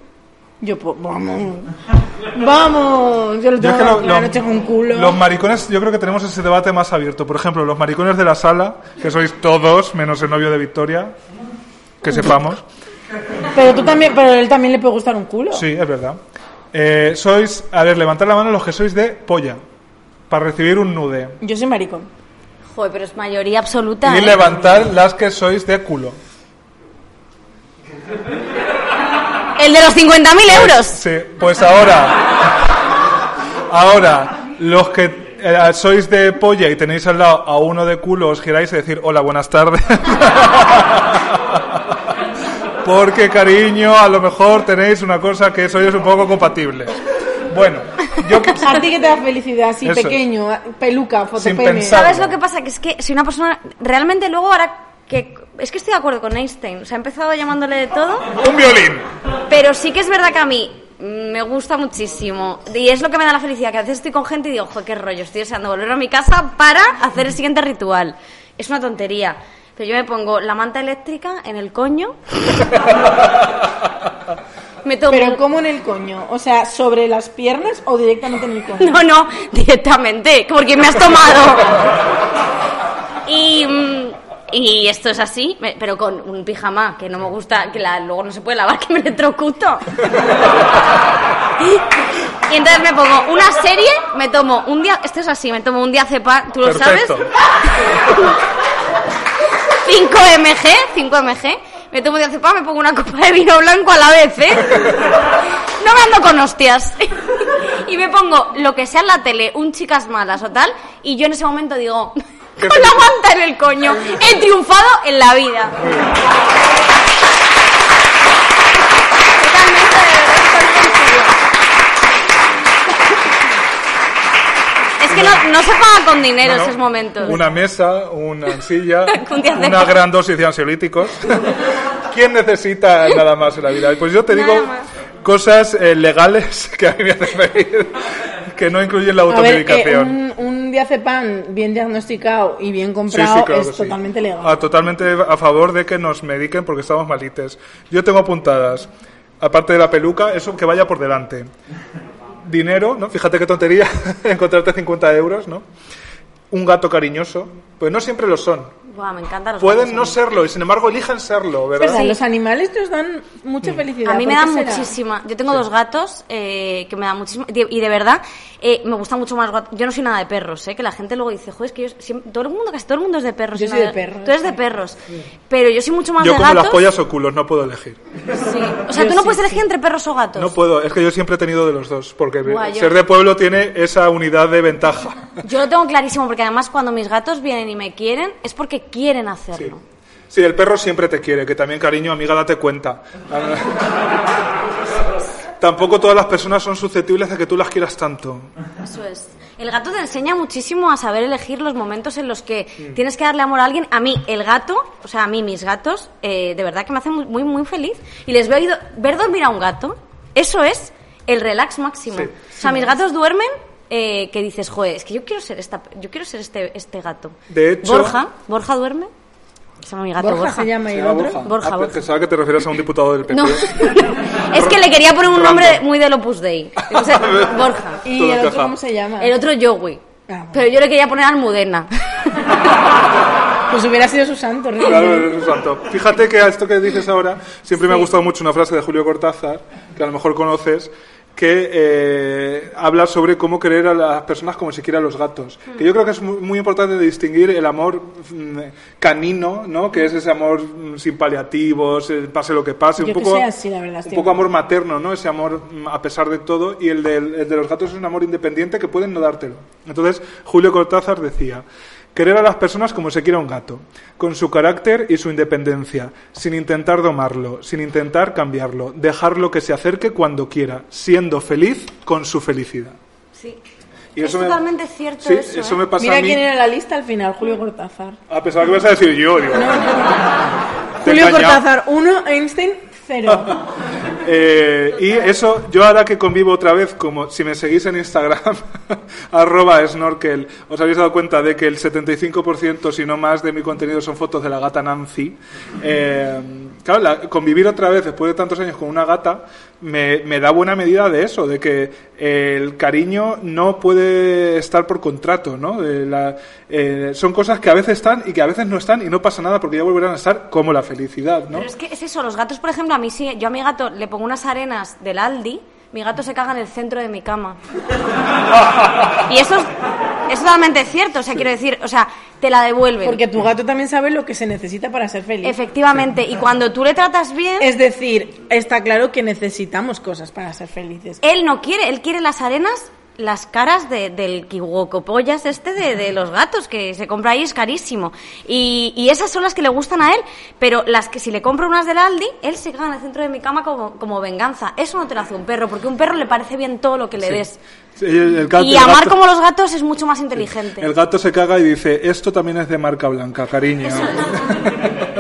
Yo, pues, vamos, vamos. Yo lo Yo tengo es que lo- noche con culo. Los maricones, yo creo que tenemos ese debate más abierto. Por ejemplo, los maricones de la sala, que sois todos, menos el novio de Victoria, que sepamos. Pero tú también, pero él también le puede gustar un culo. Sí, es verdad. Eh, sois, a ver, levantad la mano los que sois de polla, para recibir un nude. Yo soy maricón. Joder, pero es mayoría absoluta. Y ¿eh? levantad las que sois de culo. El de los 50.000 euros. Sí, pues ahora. Ahora, los que eh, sois de polla y tenéis al lado a uno de culo, os giráis y decir hola, buenas tardes. Porque, cariño, a lo mejor tenéis una cosa que sois un poco compatibles. Bueno, yo que- A ti que te da felicidad, así Eso pequeño, peluca, fotopene. ¿Sabes lo que pasa? Que es que si una persona realmente luego ahora que es que estoy de acuerdo con Einstein, o sea, he empezado llamándole de todo, un violín. pero sí que es verdad que a mí me gusta muchísimo y es lo que me da la felicidad, que a veces estoy con gente y digo, joder, qué rollo, estoy deseando volver a mi casa para hacer el siguiente ritual. Es una tontería, pero yo me pongo la manta eléctrica en el coño. me tomo Pero ¿cómo en el coño? O sea, ¿sobre las piernas o directamente en el coño? No, no, directamente, porque me has tomado. Y, mm, Y esto es así, me- pero con un pijama que no me gusta, que la- luego no se puede lavar, que me electrocuto. Y entonces me pongo una serie, me tomo un día, esto es así, me tomo un día cepa, ¿tú lo Perfecto. sabes? 5 mg, 5 mg, me tomo diazepam, me pongo una copa de vino blanco a la vez, ¿eh? No me ando con hostias. Y me pongo lo que sea en la tele, un chicas malas o tal, y yo en ese momento digo, con la manta en el coño, he triunfado en la vida. Totalmente, de verdad, totalmente en serio. Es que no, no se paga con dinero No, no. esos momentos. Una mesa, una silla, una gran dosis de ansiolíticos. ¿Quién necesita nada más en la vida? Pues yo te Nada digo más. cosas eh, legales que a mí me hacen reír, que no incluyen la A ver, eh, automedicación. un, un diazepam bien diagnosticado y bien Sí, comprado sí, claro es que sí. totalmente legal. Ah, totalmente a favor de que nos mediquen porque estamos malites. Yo tengo apuntadas, aparte de la peluca, eso que vaya por delante. Dinero, ¿no? Fíjate qué tontería encontrarte 50 euros, ¿no? Un gato cariñoso, pues no siempre lo son. Buah, me encantan los Pueden no serlo y sin embargo eligen serlo, ¿verdad? verdad, los animales nos dan mucha felicidad. A mí me ¿por dan qué será? muchísima. Yo tengo dos gatos eh, que me dan muchísima. Y de verdad, eh, me gusta mucho más gatos. Yo no soy nada de perros, ¿eh? Que la gente luego dice, joder, es que yo siempre- todo el mundo, casi todo el mundo es de perros. Yo soy nada- de perros, Tú eres de sí. perros. Pero yo soy mucho más Yo de como gatos. las pollas o culos, no puedo elegir. Sí. O sea, Yo tú no sí, puedes elegir sí. entre perros o gatos. No puedo, es que yo siempre he tenido de los dos, porque Buah, yo- ser de pueblo tiene esa unidad de ventaja. Yo lo tengo clarísimo porque además cuando mis gatos vienen y me quieren es porque quieren hacerlo. Sí, el perro siempre te quiere, que también, cariño, amiga, date cuenta. Tampoco todas las personas son susceptibles de que tú las quieras tanto. Eso es. El gato te enseña muchísimo a saber elegir los momentos en los que Mm. tienes que darle amor a alguien. A mí, el gato, o sea, a mí, mis gatos, eh, de verdad que me hacen muy, muy, muy feliz. Y les veo ver dormir a un gato, eso es el relax máximo. Sí. O sea, mis gatos duermen eh, que dices, joder, es que yo quiero ser esta, yo quiero ser este, este gato. De hecho- Borja, Borja duerme. Se llama mi gato Borja, Borja. se llama y ¿Se el otro. Borja? Borja, Ah, Borja. Pensaba que te refieres a un diputado del PP. No, es que le quería poner un nombre muy del Opus Dei. O sea, Borja. ¿Y Todo el otro cómo se llama? El otro Joey. Ah, bueno. Pero yo le quería poner Almudena. Pues hubiera sido su santo. Claro, realmente. eres un santo. Fíjate que a esto que dices ahora, siempre me ha gustado mucho una frase de Julio Cortázar, que a lo mejor conoces, que eh, habla sobre cómo querer a las personas como si quiera a los gatos. Que yo creo que es muy, muy importante distinguir el amor mm, canino, ¿no? Que es ese amor mm, sin paliativos, el pase lo que pase, Yo un que poco, sé así, la verdad, un poco de amor materno, ¿no? Ese amor mm, a pesar de todo, y el, del- el de los gatos es un amor independiente que pueden no dártelo. Entonces, Julio Cortázar decía, querer a las personas como se quiera un gato, con su carácter y su independencia, sin intentar domarlo, sin intentar cambiarlo, dejarlo que se acerque cuando quiera, siendo feliz con su felicidad. Sí. Y es eso me- totalmente cierto Sí, eso. eso ¿eh? me pasa Mira a mí. quién era la lista al final, Julio Cortázar. A pesar que ibas a decir yo, digo. Julio engañado. Cortázar 1, Einstein 0. Eh, y eso, yo ahora que convivo otra vez, como si me seguís en Instagram, arroba snorkel, os habéis dado cuenta de que el 75%, si no más, de mi contenido son fotos de la gata Nancy. Eh, claro, la- convivir otra vez después de tantos años con una gata me, me da buena medida de eso, de que el cariño no puede estar por contrato, ¿no? De la- eh, son cosas que a veces están y que a veces no están y no pasa nada porque ya volverán a estar como la felicidad, ¿no? Pero es que es eso, los gatos, por ejemplo, a mí sí, yo a mi gato le pongo unas arenas del Aldi, mi gato se caga en el centro de mi cama. y eso es, es totalmente cierto, o sea, quiero decir, o sea, te la devuelven. Porque tu gato también sabe lo que se necesita para ser feliz. Efectivamente, y cuando tú le tratas bien, Es decir, está claro que necesitamos cosas para ser felices. él no quiere, él quiere las arenas, las caras de- del kiwokopollas este de, de los gatos que se compra ahí es carísimo. Y, y esas son las que le gustan a él, pero las que si le compro unas del Aldi, él se caga en el centro de mi cama como, como venganza. Eso no te lo hace un perro, porque un perro le parece bien todo lo que le des. Sí, el gato- Y el amar gato- como los gatos es mucho más inteligente. El gato se caga y dice, esto también es de marca blanca, cariño.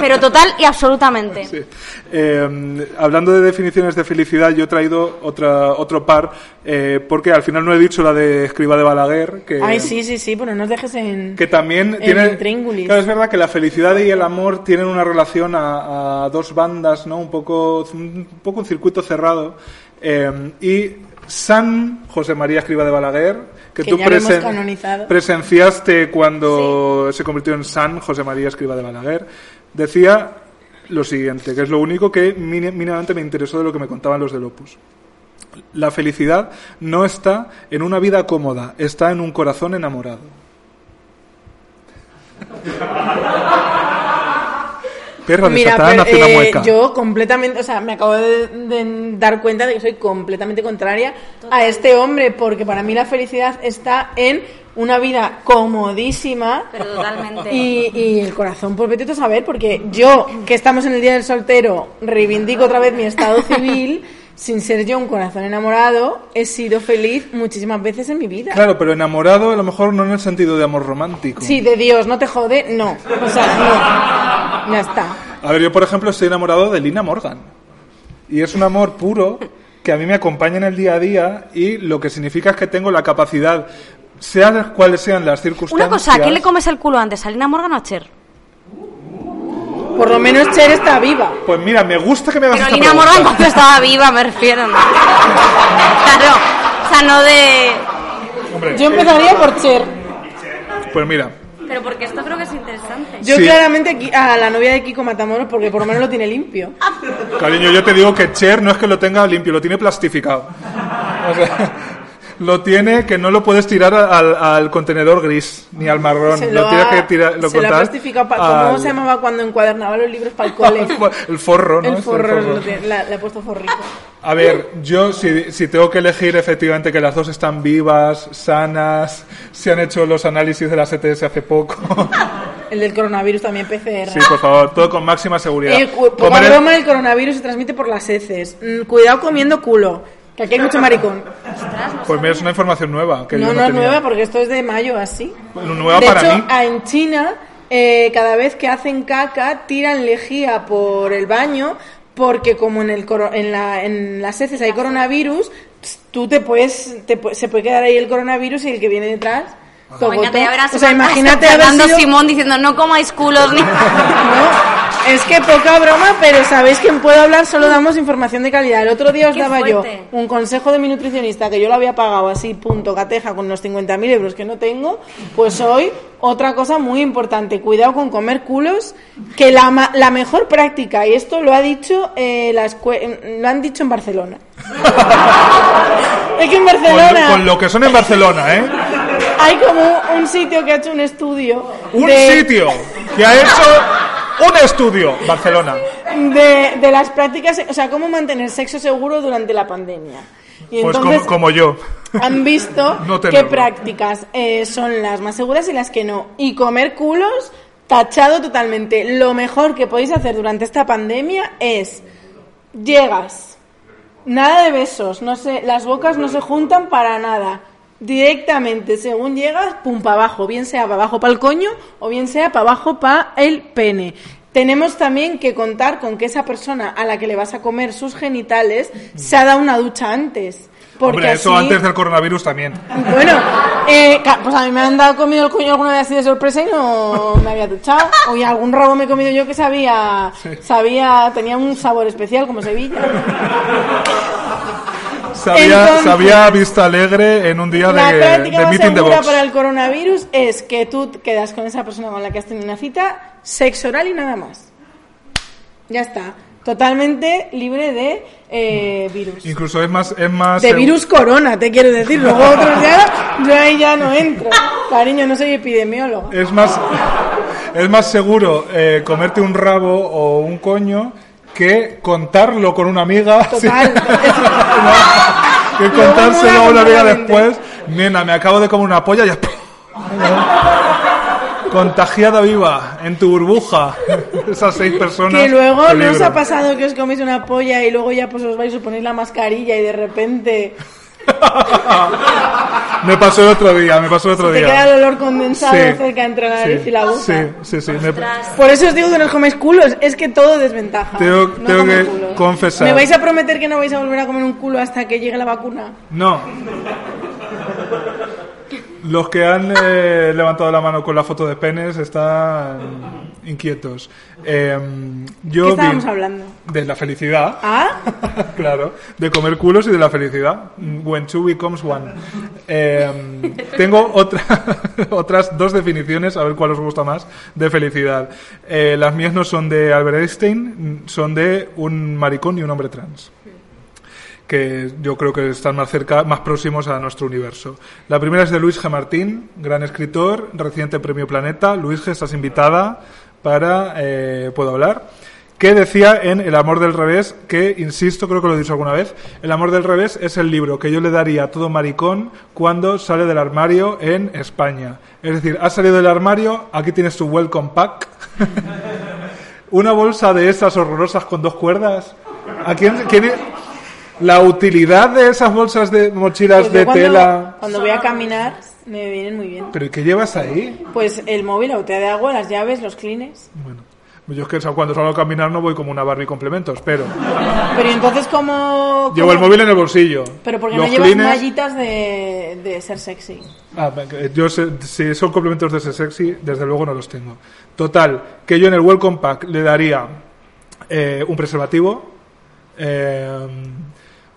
Pero total y absolutamente. Sí. Eh, hablando de definiciones de felicidad, yo he traído otra, otro par, eh, porque al final no he dicho la de Escriba de Balaguer, que, Ay, sí, sí, sí, pero no nos dejes en... que también en tiene... Claro, es verdad que la felicidad y el amor tienen una relación a, a dos bandas, ¿no? Un poco un, poco un circuito cerrado. Eh, y San José María Escriba de Balaguer, que, Que tú presen- presenciaste cuando se convirtió en San José María Escriba de Balaguer, decía lo siguiente, que es lo único que mínimamente me interesó de lo que me contaban los del Opus. La felicidad no está en una vida cómoda, está en un corazón enamorado. De Mira, Satán pero, hace una eh, mueca. yo completamente, o sea, me acabo de, de dar cuenta de que soy completamente contraria a este hombre, porque para mí la felicidad está en una vida comodísima Pero totalmente. y, y el corazón, pues vete a saber, porque yo, que estamos en el Día del Soltero, reivindico otra vez mi estado civil, sin ser yo un corazón enamorado, he sido feliz muchísimas veces en mi vida. Claro, pero enamorado a lo mejor no en el sentido de amor romántico. Sí, de Dios, no te jode, no. O sea, no. Ya está. A ver, yo por ejemplo estoy enamorado de Lina Morgan. Y es un amor puro que a mí me acompaña en el día a día y lo que significa es que tengo la capacidad, sean cuales sean las circunstancias. Una cosa, ¿a quién le comes el culo antes? ¿A Lina Morgan o a Cher? Por lo menos Cher está viva. Pues mira, me gusta que me hagas Pero esta Lina pregunta. Morgan cuando estaba viva, me refiero. ¿no? Claro, o sea, no de... Hombre, Yo empezaría por Cher. Pues mira, Pero porque esto creo que es interesante. Yo Sí. claramente a la novia de Kiko Matamoros porque por lo menos lo tiene limpio. cariño, yo te digo que Cher no es que lo tenga limpio, lo tiene plastificado. O sea, lo tiene que no lo puedes tirar al, al contenedor gris ni al marrón. Se lo, lo, tienes que tirar, lo se lo plastificado. ¿Cómo al- se llamaba cuando encuadernaba los libros para el cole? el forro, ¿no? El Es forro, lo tiene- la- le ha puesto forrito. A ver, yo si, si tengo que elegir efectivamente que las dos están vivas, sanas, se han hecho los análisis de las ETS hace poco. El del coronavirus también PCR. sí, por favor, todo con máxima seguridad. Comer- broma, el coronavirus se transmite por las heces. Mm, cuidado comiendo culo, que aquí hay mucho maricón. Pues mira, es una información nueva. Que No, yo no, no es tenía. nueva porque esto es de mayo así. Nueva de para hecho, mí. a- en China, eh, cada vez que hacen caca, tiran lejía por el baño, porque como en, el coro- en, la, en las heces hay coronavirus, tú te puedes, te se puede quedar ahí el coronavirus y el que viene detrás. Imagínate, o sea, imagínate sido- Simón diciendo no comáis culos ni... No, es que poca broma, pero sabéis que en Puedo Hablar solo damos información de calidad. El otro día os Qué daba yo un consejo de mi nutricionista que yo lo había pagado así, punto, cateja, con los 50.000 euros que no tengo. Pues hoy, otra cosa muy importante, cuidado con comer culos, que la, ma- la mejor práctica, y esto lo ha dicho, eh, la lo han dicho en Barcelona. es que en Barcelona con lo que son en Barcelona, ¿eh? hay como un sitio que ha hecho un estudio. Un de- sitio que ha hecho un estudio. Barcelona. de, de las prácticas, o sea, cómo mantener sexo seguro durante la pandemia. Y Pues entonces como, como yo. han visto No qué prácticas eh, son las más seguras y las que no. Y comer culos, tachado totalmente. Lo mejor que podéis hacer durante esta pandemia es, llegas, nada de besos, no sé, las bocas no se juntan para nada. Directamente, según llegas, pum, para abajo, bien sea para abajo para el coño o bien sea para abajo para el pene. Tenemos también que contar con que esa persona a la que le vas a comer sus genitales se ha dado una ducha antes. Porque Hombre, eso así- antes del coronavirus también. bueno, eh, pues a mí me han dado comido el coño alguna vez así de sorpresa y no me había duchado. O y algún rabo me he comido yo que sabía, sabía, tenía un sabor especial como Sevilla. Sabía, Entonces- sabía vista alegre en un día La de, práctica de más meeting de segura Vox. para el coronavirus es que tú quedas con esa persona con la que has tenido una cita, sexo oral y nada más. Ya está. Totalmente libre de eh, virus. Incluso es más, es más De virus corona, te quiero decir. Luego otros ya, yo ahí ya no entro. Cariño, no soy epidemiólogo. Es más, es más seguro eh, comerte un rabo o un coño que contarlo con una amiga. Total. que contárselo a una amiga después. Nena, me acabo de comer una polla y. Contagiada viva en tu burbuja. Esas seis personas. Que luego no os peligro. ha pasado que os coméis una polla y luego ya pues os vais a poner la mascarilla y de repente Me pasó el otro día, me pasó el otro te día. queda el olor condensado Sí, cerca entre la nariz sí, y la boca. Sí, sí, sí. me- Por eso os digo que no os coméis culos, es que todo desventaja. Tengo- no tengo que culos. confesar. ¿Me vais a prometer que no vais a volver a comer un culo hasta que llegue la vacuna? No. Los que han eh, levantado la mano con la foto de penes están inquietos. Eh, yo ¿Qué estábamos vi- hablando? De la felicidad. ¿Ah? claro, de comer culos y de la felicidad. When two becomes one. Eh, tengo otra, otras dos definiciones, a ver cuál os gusta más, de felicidad. Eh, las mías no son de Albert Einstein, son de un maricón y un hombre trans que yo creo que están más cerca, más próximos a nuestro universo. La primera es de Luis G. Martín, gran escritor, reciente premio Planeta. Luis G. estás invitada para eh, Puedo hablar. Que decía en El amor del revés, que, insisto, creo que lo he dicho alguna vez, El amor del revés es el libro que yo le daría a todo maricón cuando sale del armario en España. Es decir, has salido del armario, aquí tienes tu welcome pack. Una bolsa de esas horrorosas con dos cuerdas. ¿A quién, quién- la utilidad de esas bolsas de mochilas Pues de cuando, tela. Cuando voy a caminar, me vienen muy bien. ¿Pero qué llevas ahí? Pues el móvil, la botella de agua, las llaves, los clines. Bueno, yo es que cuando salgo a caminar no voy como una Barbie complementos, pero Pero ¿y entonces, ¿cómo...? llevo el móvil en el bolsillo. Pero porque no llevas clines- mallitas de, de ser sexy. Ah, venga, yo sé- si son complementos de ese sexy, desde luego no los tengo. Total, que yo en el Welcome Pack le daría eh, un preservativo, eh,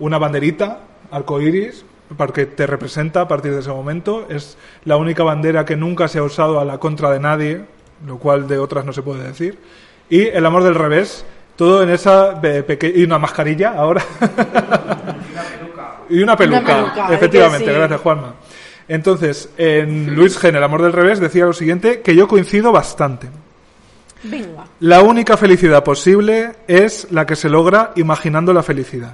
una banderita, arcoiris, porque te representa a partir de ese momento. Es la única bandera que nunca se ha usado a la contra de nadie, lo cual de otras no se puede decir. Y el amor del revés, todo en esa eh, peque- y una mascarilla ahora. y una peluca, peluca, el efectivamente, sí. gracias Juanma. Entonces, en Luis Gen, El amor del revés, decía lo siguiente, que yo coincido bastante. Venga. La única felicidad posible es la que se logra imaginando la felicidad.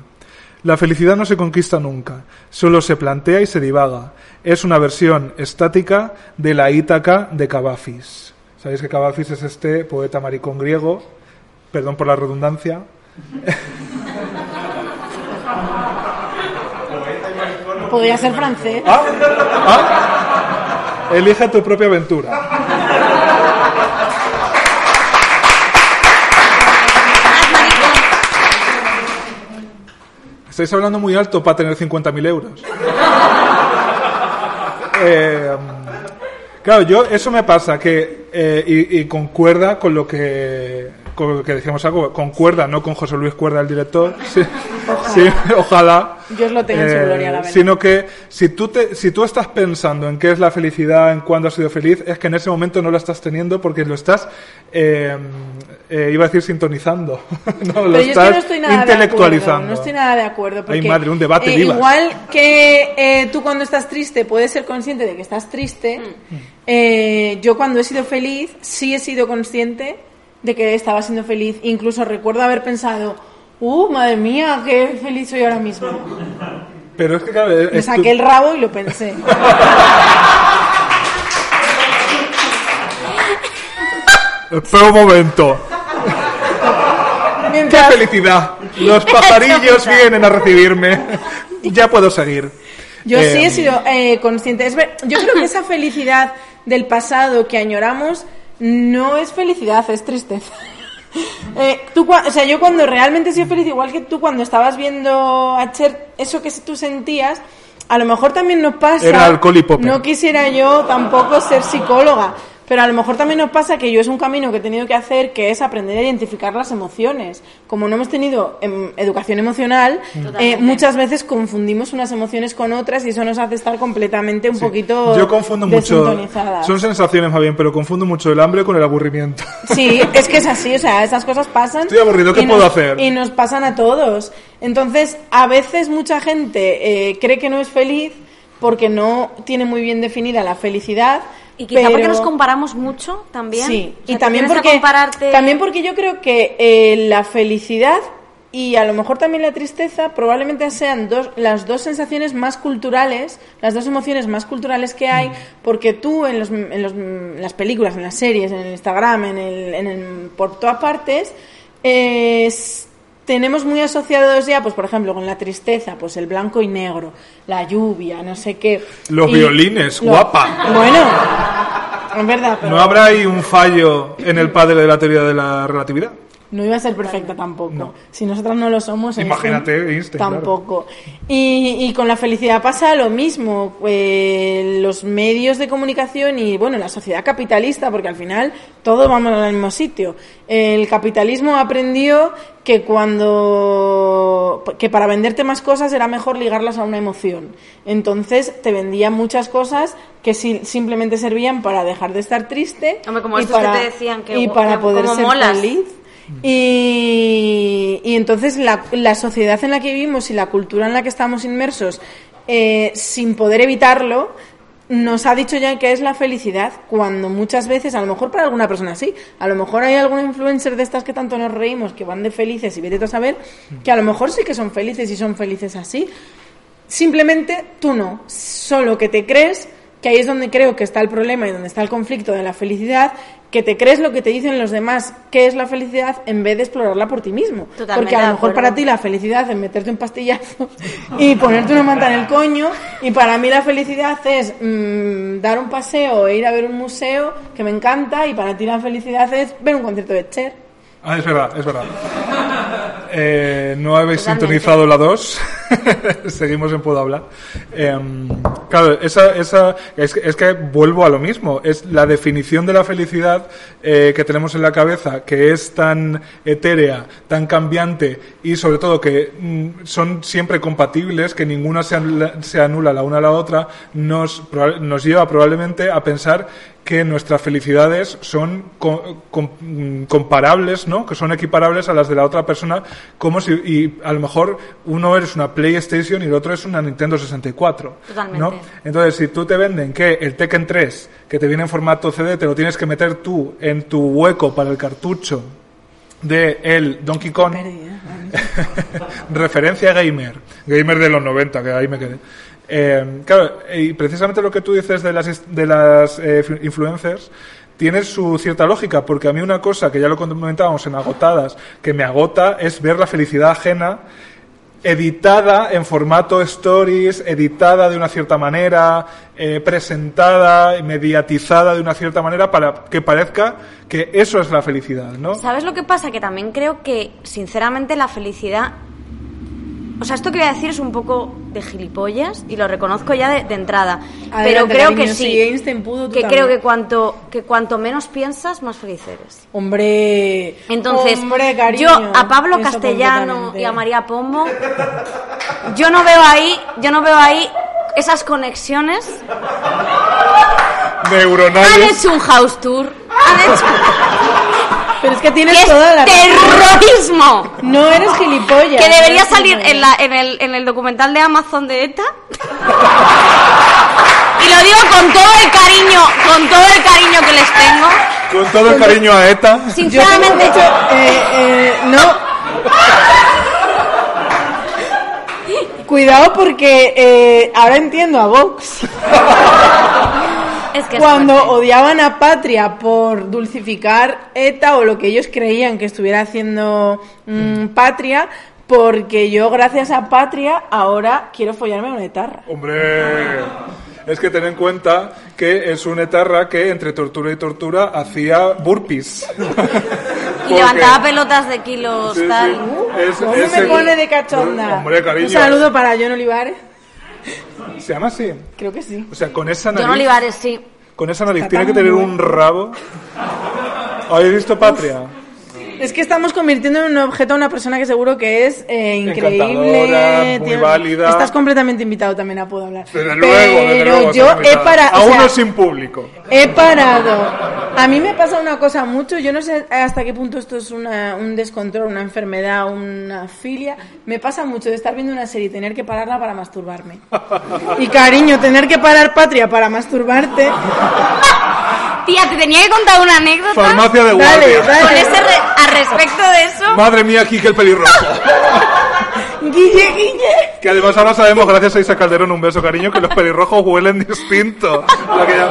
La felicidad no se conquista nunca, solo se plantea y se divaga. Es una versión estática de la Ítaca de Cavafis. Sabéis que Cavafis es este poeta maricón griego, perdón por la redundancia. Podría ser francés. ¿Ah? ¿Ah? Elige tu propia aventura. Estáis hablando muy alto para tener 50.000 euros. Eh, claro, yo eso me pasa que eh, y, y concuerda con lo que que decíamos algo, concuerda, no con José Luis Cuerda, el director, sí, sí, ojalá, Dios lo tenga en su gloria, la verdad. sino que si tú te, si tú estás pensando en qué es la felicidad, en cuándo has sido feliz, es que en ese momento no la estás teniendo porque lo estás, eh, eh, iba a decir sintonizando, no, lo Pero yo es que estás no estoy nada de intelectualizando. acuerdo. No estoy nada de acuerdo. Porque, Ay, madre, un debate eh. Igual que eh, tú cuando estás triste puedes ser consciente de que estás triste, Mm. eh, yo cuando he sido feliz sí he sido consciente de que estaba siendo feliz. Incluso recuerdo haber pensado, uh, madre mía, qué feliz soy ahora mismo. Pero es que claro, es Me tu- saqué el rabo y lo pensé. Espera un momento. ¡Qué felicidad! Los pajarillos vienen a recibirme. Ya puedo seguir. Yo Eh, sí he sido eh, consciente. Es ver- yo creo que esa felicidad del pasado que añoramos no es felicidad, es tristeza. Eh, tú, o sea, yo cuando realmente he sido feliz, igual que tú cuando estabas viendo a Cher, eso que tú sentías, a lo mejor también nos pasa. Era alcohol y popper. No quisiera yo tampoco ser psicóloga, pero a lo mejor también nos pasa que yo es un camino que he tenido que hacer, que es aprender a identificar las emociones. Como no hemos tenido em, educación emocional, eh, muchas veces confundimos unas emociones con otras y eso nos hace estar completamente un poquito Yo confundo mucho. Son sensaciones más bien, pero confundo mucho el hambre con el aburrimiento. Sí, es que es así, o sea, esas cosas pasan. Estoy aburrido, ¿qué y puedo nos- hacer? Y nos pasan a todos. Entonces, a veces mucha gente eh, cree que no es feliz porque no tiene muy bien definida la felicidad. Y quizá pero... porque nos comparamos mucho también. Sí, O sea, y también porque, compararte... también porque yo creo que eh, la felicidad y a lo mejor también la tristeza probablemente sean dos, las dos sensaciones más culturales, las dos emociones más culturales que Mm. hay, porque tú en, los, en, los- en las películas, en las series, en el Instagram, en el, en el- por todas partes, eh, tenemos muy asociados ya, pues por ejemplo, con la tristeza, pues el blanco y negro, la lluvia, no sé qué. Los Y- violines, lo- guapa. Bueno, es verdad, pero... ¿No habrá ahí un fallo en el padre de la teoría de la relatividad? No iba a ser perfecta tampoco. Si nosotras no lo somos, Imagínate, Einstein Einstein, claro. tampoco. Y, y con la felicidad pasa lo mismo. Eh, los medios de comunicación y, bueno, la sociedad capitalista, porque al final todos vamos al mismo sitio. El capitalismo aprendió que cuando que para venderte más cosas era mejor ligarlas a una emoción. Entonces te vendían muchas cosas que si- simplemente servían para dejar de estar triste Hombre, como y estos que para, te decían que- y para que poder ser molas. feliz. Y, y entonces la, la sociedad en la que vivimos y la cultura en la que estamos inmersos, eh, sin poder evitarlo, nos ha dicho ya que es la felicidad, cuando muchas veces, a lo mejor para alguna persona sí, a lo mejor hay algún influencer de estas que tanto nos reímos, que van de felices y vete a saber, que a lo mejor sí que son felices y son felices así. Simplemente tú no, solo que te crees, que ahí es donde creo que está el problema y donde está el conflicto de la felicidad, que te crees lo que te dicen los demás, que es la felicidad, en vez de explorarla por ti mismo. Totalmente Porque a lo mejor para ti la felicidad es meterte un pastillazo y ponerte una manta en el coño, y para mí la felicidad es mm, dar un paseo e ir a ver un museo, que me encanta, y para ti la felicidad es ver un concierto de Cher. Ah, es verdad, es verdad. Eh, no habéis Totalmente. sintonizado la 2. Seguimos en Puedo Hablar. Em, claro, esa, esa, es, que- es que vuelvo a lo mismo. Es la definición de la felicidad eh, que tenemos en la cabeza, que es tan etérea, tan cambiante y sobre todo que mm, son siempre compatibles, que ninguna se anula, se anula la una a la otra, nos, nos lleva probablemente a pensar que nuestras felicidades son co- com- comparables, ¿no? Que son equiparables a las de la otra persona, como si y a lo mejor uno eres una PlayStation y el otro es una Nintendo 64, Totalmente. ¿no? Entonces, si tú te venden que el Tekken 3, que te viene en formato CD, te lo tienes que meter tú en tu hueco para el cartucho de el Donkey Kong, referencia gamer, gamer de los 90, que ahí me quedé. Eh, claro, y precisamente lo que tú dices de las, de las eh, influencers tiene su cierta lógica, porque a mí una cosa que ya lo comentábamos en Agotadas, que me agota es ver la felicidad ajena editada en formato stories, editada de una cierta manera, eh, presentada, mediatizada de una cierta manera para que parezca que eso es la felicidad, ¿no? ¿Sabes lo que pasa? Que también creo que, sinceramente, la felicidad. O sea, esto que voy a decir es un poco de gilipollas y lo reconozco ya de, de entrada. pero creo cariño, que sí. si Einstein pudo, tú que también. creo que cuanto, que cuanto menos piensas, más feliz eres. Hombre, Entonces, hombre, cariño, yo a Pablo Castellano y a María Pombo, yo no veo ahí, yo no veo ahí esas conexiones. Han Neuronales. hecho un house tour, han hecho Pero es que tienes que es toda la terrorismo. No eres gilipollas. Que debería salir en, la, en, el, en el documental de Amazon de ETA. Y lo digo con todo el cariño, con todo el cariño que les tengo. Con todo el cariño a ETA. Yo Sinceramente, mucho, eh, eh, no. Cuidado porque eh, ahora entiendo a Vox. es que es Cuando odiaban a Patria por dulcificar ETA o lo que ellos creían que estuviera haciendo mm, Patria, porque yo gracias a Patria ahora quiero follarme a una etarra. Hombre, es que ten en cuenta que es un etarra que entre tortura y tortura hacía burpees. Y levantaba pelotas de kilos, Sí, sí. tal. Es- ¿Cómo es me el- pone de cachonda? Hombre, cariño. Un saludo para John Olivares. Se llama así. Creo que sí. O sea, con esa John nariz. Olivares, sí. Con esa nariz Está tiene que tan tener bueno. un rabo. ¿Habéis visto Patria? Es que estamos convirtiendo en un objeto a una persona que seguro que es eh, increíble. Muy válida. Estás completamente invitado también a Puedo Hablar. Desde luego, desde Pero luego. yo he parado. Sea, uno sin público. He parado. A mí me pasa una cosa mucho, yo no sé hasta qué punto esto es una- un descontrol, una enfermedad, una filia. Me pasa mucho de estar viendo una serie y tener que pararla para masturbarme. Y cariño, tener que parar patria para masturbarte. Tía, te tenía que contar una anécdota. Farmacia de Dale, guardia. dale. Con ese re- a respecto de eso. Madre mía, Kike el pelirrojo. Guille, Guille. Que además ahora sabemos, gracias a Isa Calderón, un beso cariño, que los pelirrojos huelen distinto.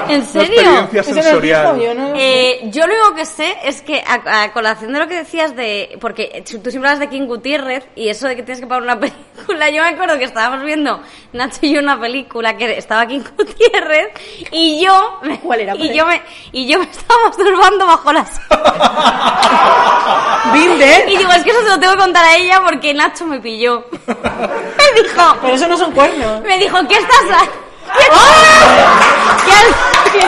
Que ¿En serio? experiencia sensorial. yo no... Eh, yo lo único que sé es que a, a colación de lo que decías de... Porque tú siempre hablas de King Gutiérrez y eso de que tienes que pagar una película. Yo me acuerdo que estábamos viendo Nacho y yo una película que estaba King Gutiérrez y yo... me- ¿Cuál era? Y yo me, y yo me estaba masturbando bajo las... Binder. Y digo, es que eso se lo tengo que contar a ella porque Nacho me pilló. Me dijo... Pero eso no son cuernos. Me dijo, ¿qué estás... ¿Qué, ¿Qué has-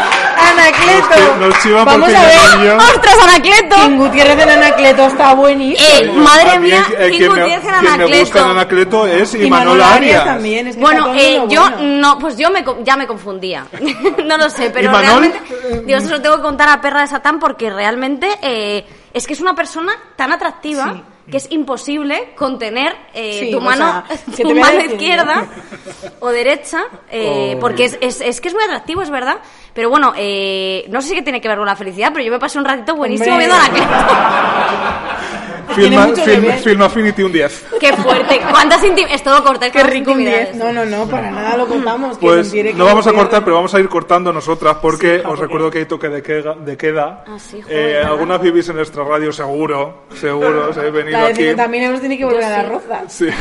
Anacleto. Nos Vamos a ver. yo- ¡Ostras, Anacleto! King Gutiérrez en Anacleto está buenísimo. Eh, madre mía, eh, King me- Gutiérrez en quien me gusta en Anacleto. Anacleto es y Imanol Manuel Arias Arias. también. Es que Bueno, eh, yo bueno. no, pues yo me, co- ya me confundía. no lo sé, pero realmente, Dios, se lo tengo que contar a Perra de Satán porque realmente eh, es que es una persona tan atractiva que es imposible contener eh, Sí, tu o mano, sea, ¿qué te tu a mano decir? izquierda o derecha, eh, Oh. porque es, es, es que es muy atractivo, es verdad. Pero bueno, eh, no sé si que tiene que ver con la felicidad, pero yo me pasé un ratito buenísimo Hombre. viendo Anacleto. Tiene Film, mucho que Film- ver. Film Affinity un 10. Qué fuerte. ¿Cuántas intimidades? Es todo cortar. Qué rico un 10. No, no, no, para nada lo contamos. Pues se no vamos a cortar, pero vamos a ir cortando nosotras porque Sí, os recuerdo que hay toque de queda. De queda. Ah, sí, joder, Eh, algunas vivís en nuestra radio, seguro. Seguro, os habéis venido aquí. 50 mil tiene que volver a la roza. Sí.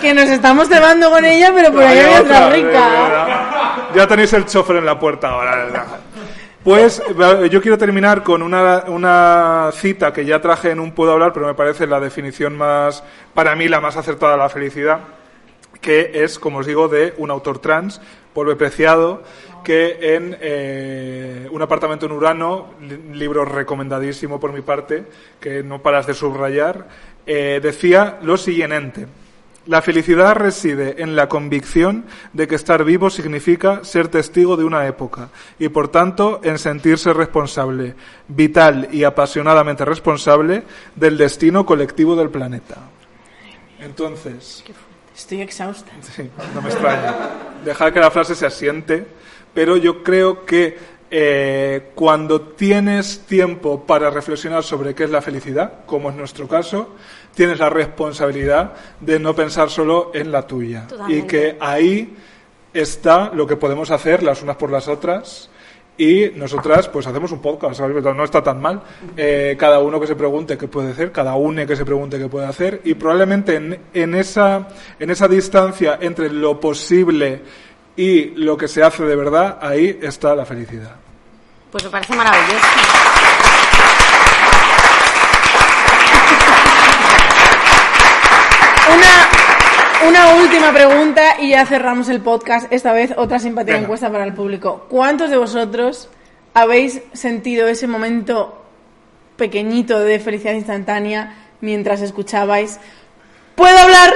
Que nos estamos cebando con ella, pero por ahí Hay hay otra rica. verdad. Ya tenéis el chofer en la puerta ahora. verdad. Pues yo quiero terminar con una, cita que ya traje en un Puedo hablar, pero me parece la definición más, para mí, la más acertada de la felicidad, que es, como os digo, de un autor trans, Polve Preciado, que en eh, Un apartamento en Urano, li- libro recomendadísimo por mi parte, que no paras de subrayar, eh, decía lo siguiente. La felicidad reside en la convicción de que estar vivo significa ser testigo de una época y, por tanto, en sentirse responsable, vital y apasionadamente responsable del destino colectivo del planeta. Entonces, Estoy exhausta. Sí, no me extraña. Dejar que la frase se asiente, pero yo creo que eh, cuando tienes tiempo para reflexionar sobre qué es la felicidad, como es nuestro caso, tienes la responsabilidad de no pensar solo en la tuya. Totalmente. Y que ahí está lo que podemos hacer las unas por las otras. Y nosotras, pues hacemos un podcast, ¿sabes? no está tan mal. Eh, cada uno que se pregunte qué puede hacer, cada uno que se pregunte qué puede hacer. Y probablemente en, en, esa, en esa distancia entre lo posible y lo que se hace de verdad, ahí está la felicidad. Pues me parece maravilloso. Una, última pregunta y ya cerramos el podcast. Esta vez otra simpática Venga. encuesta para el público. ¿Cuántos de vosotros habéis sentido ese momento pequeñito de felicidad instantánea mientras escuchabais? ¿Puedo hablar?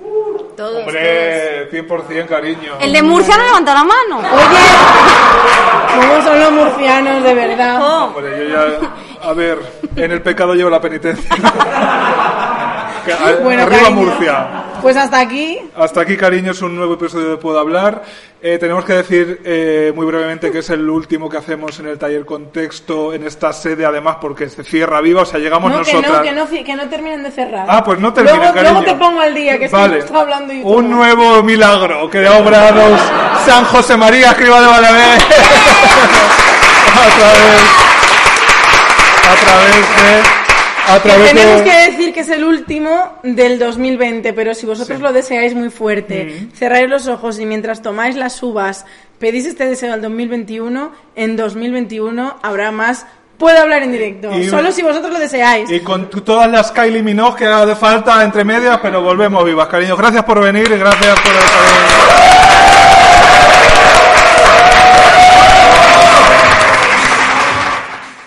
Todos, todos. Hombre, 100% cariño. El de Murcia no levanta la mano. Oye, ¿cómo son los murcianos de verdad? Hombre, yo ya, a ver, en el pecado llevo la penitencia. Bueno, arriba cariño, Murcia. Pues hasta aquí. Hasta aquí, cariños, un nuevo episodio de Puedo Hablar. Eh, tenemos que decir eh, muy brevemente que es el último que hacemos en el taller Contexto en esta sede, además, porque se cierra viva, o sea, llegamos No, que no, que no, fi- que no terminen de cerrar. Ah, pues no termina, luego, cariño. luego te pongo al día, que vale. estamos hablando y Un nuevo milagro que ha obrado San José María Escriba de Balaguer. a través, a través de, a Que través tenemos de, que decir que es el último del 2020, pero si vosotros lo deseáis muy fuerte, Mm. cerráis los ojos y mientras tomáis las uvas pedís este deseo al 2021, en 2021 habrá más. Puedo hablar en directo, Y- solo si vosotros lo deseáis. y con todas las Kylie Minogue que haga de falta entre medias, pero volvemos vivas, cariño. Gracias por venir y gracias por estar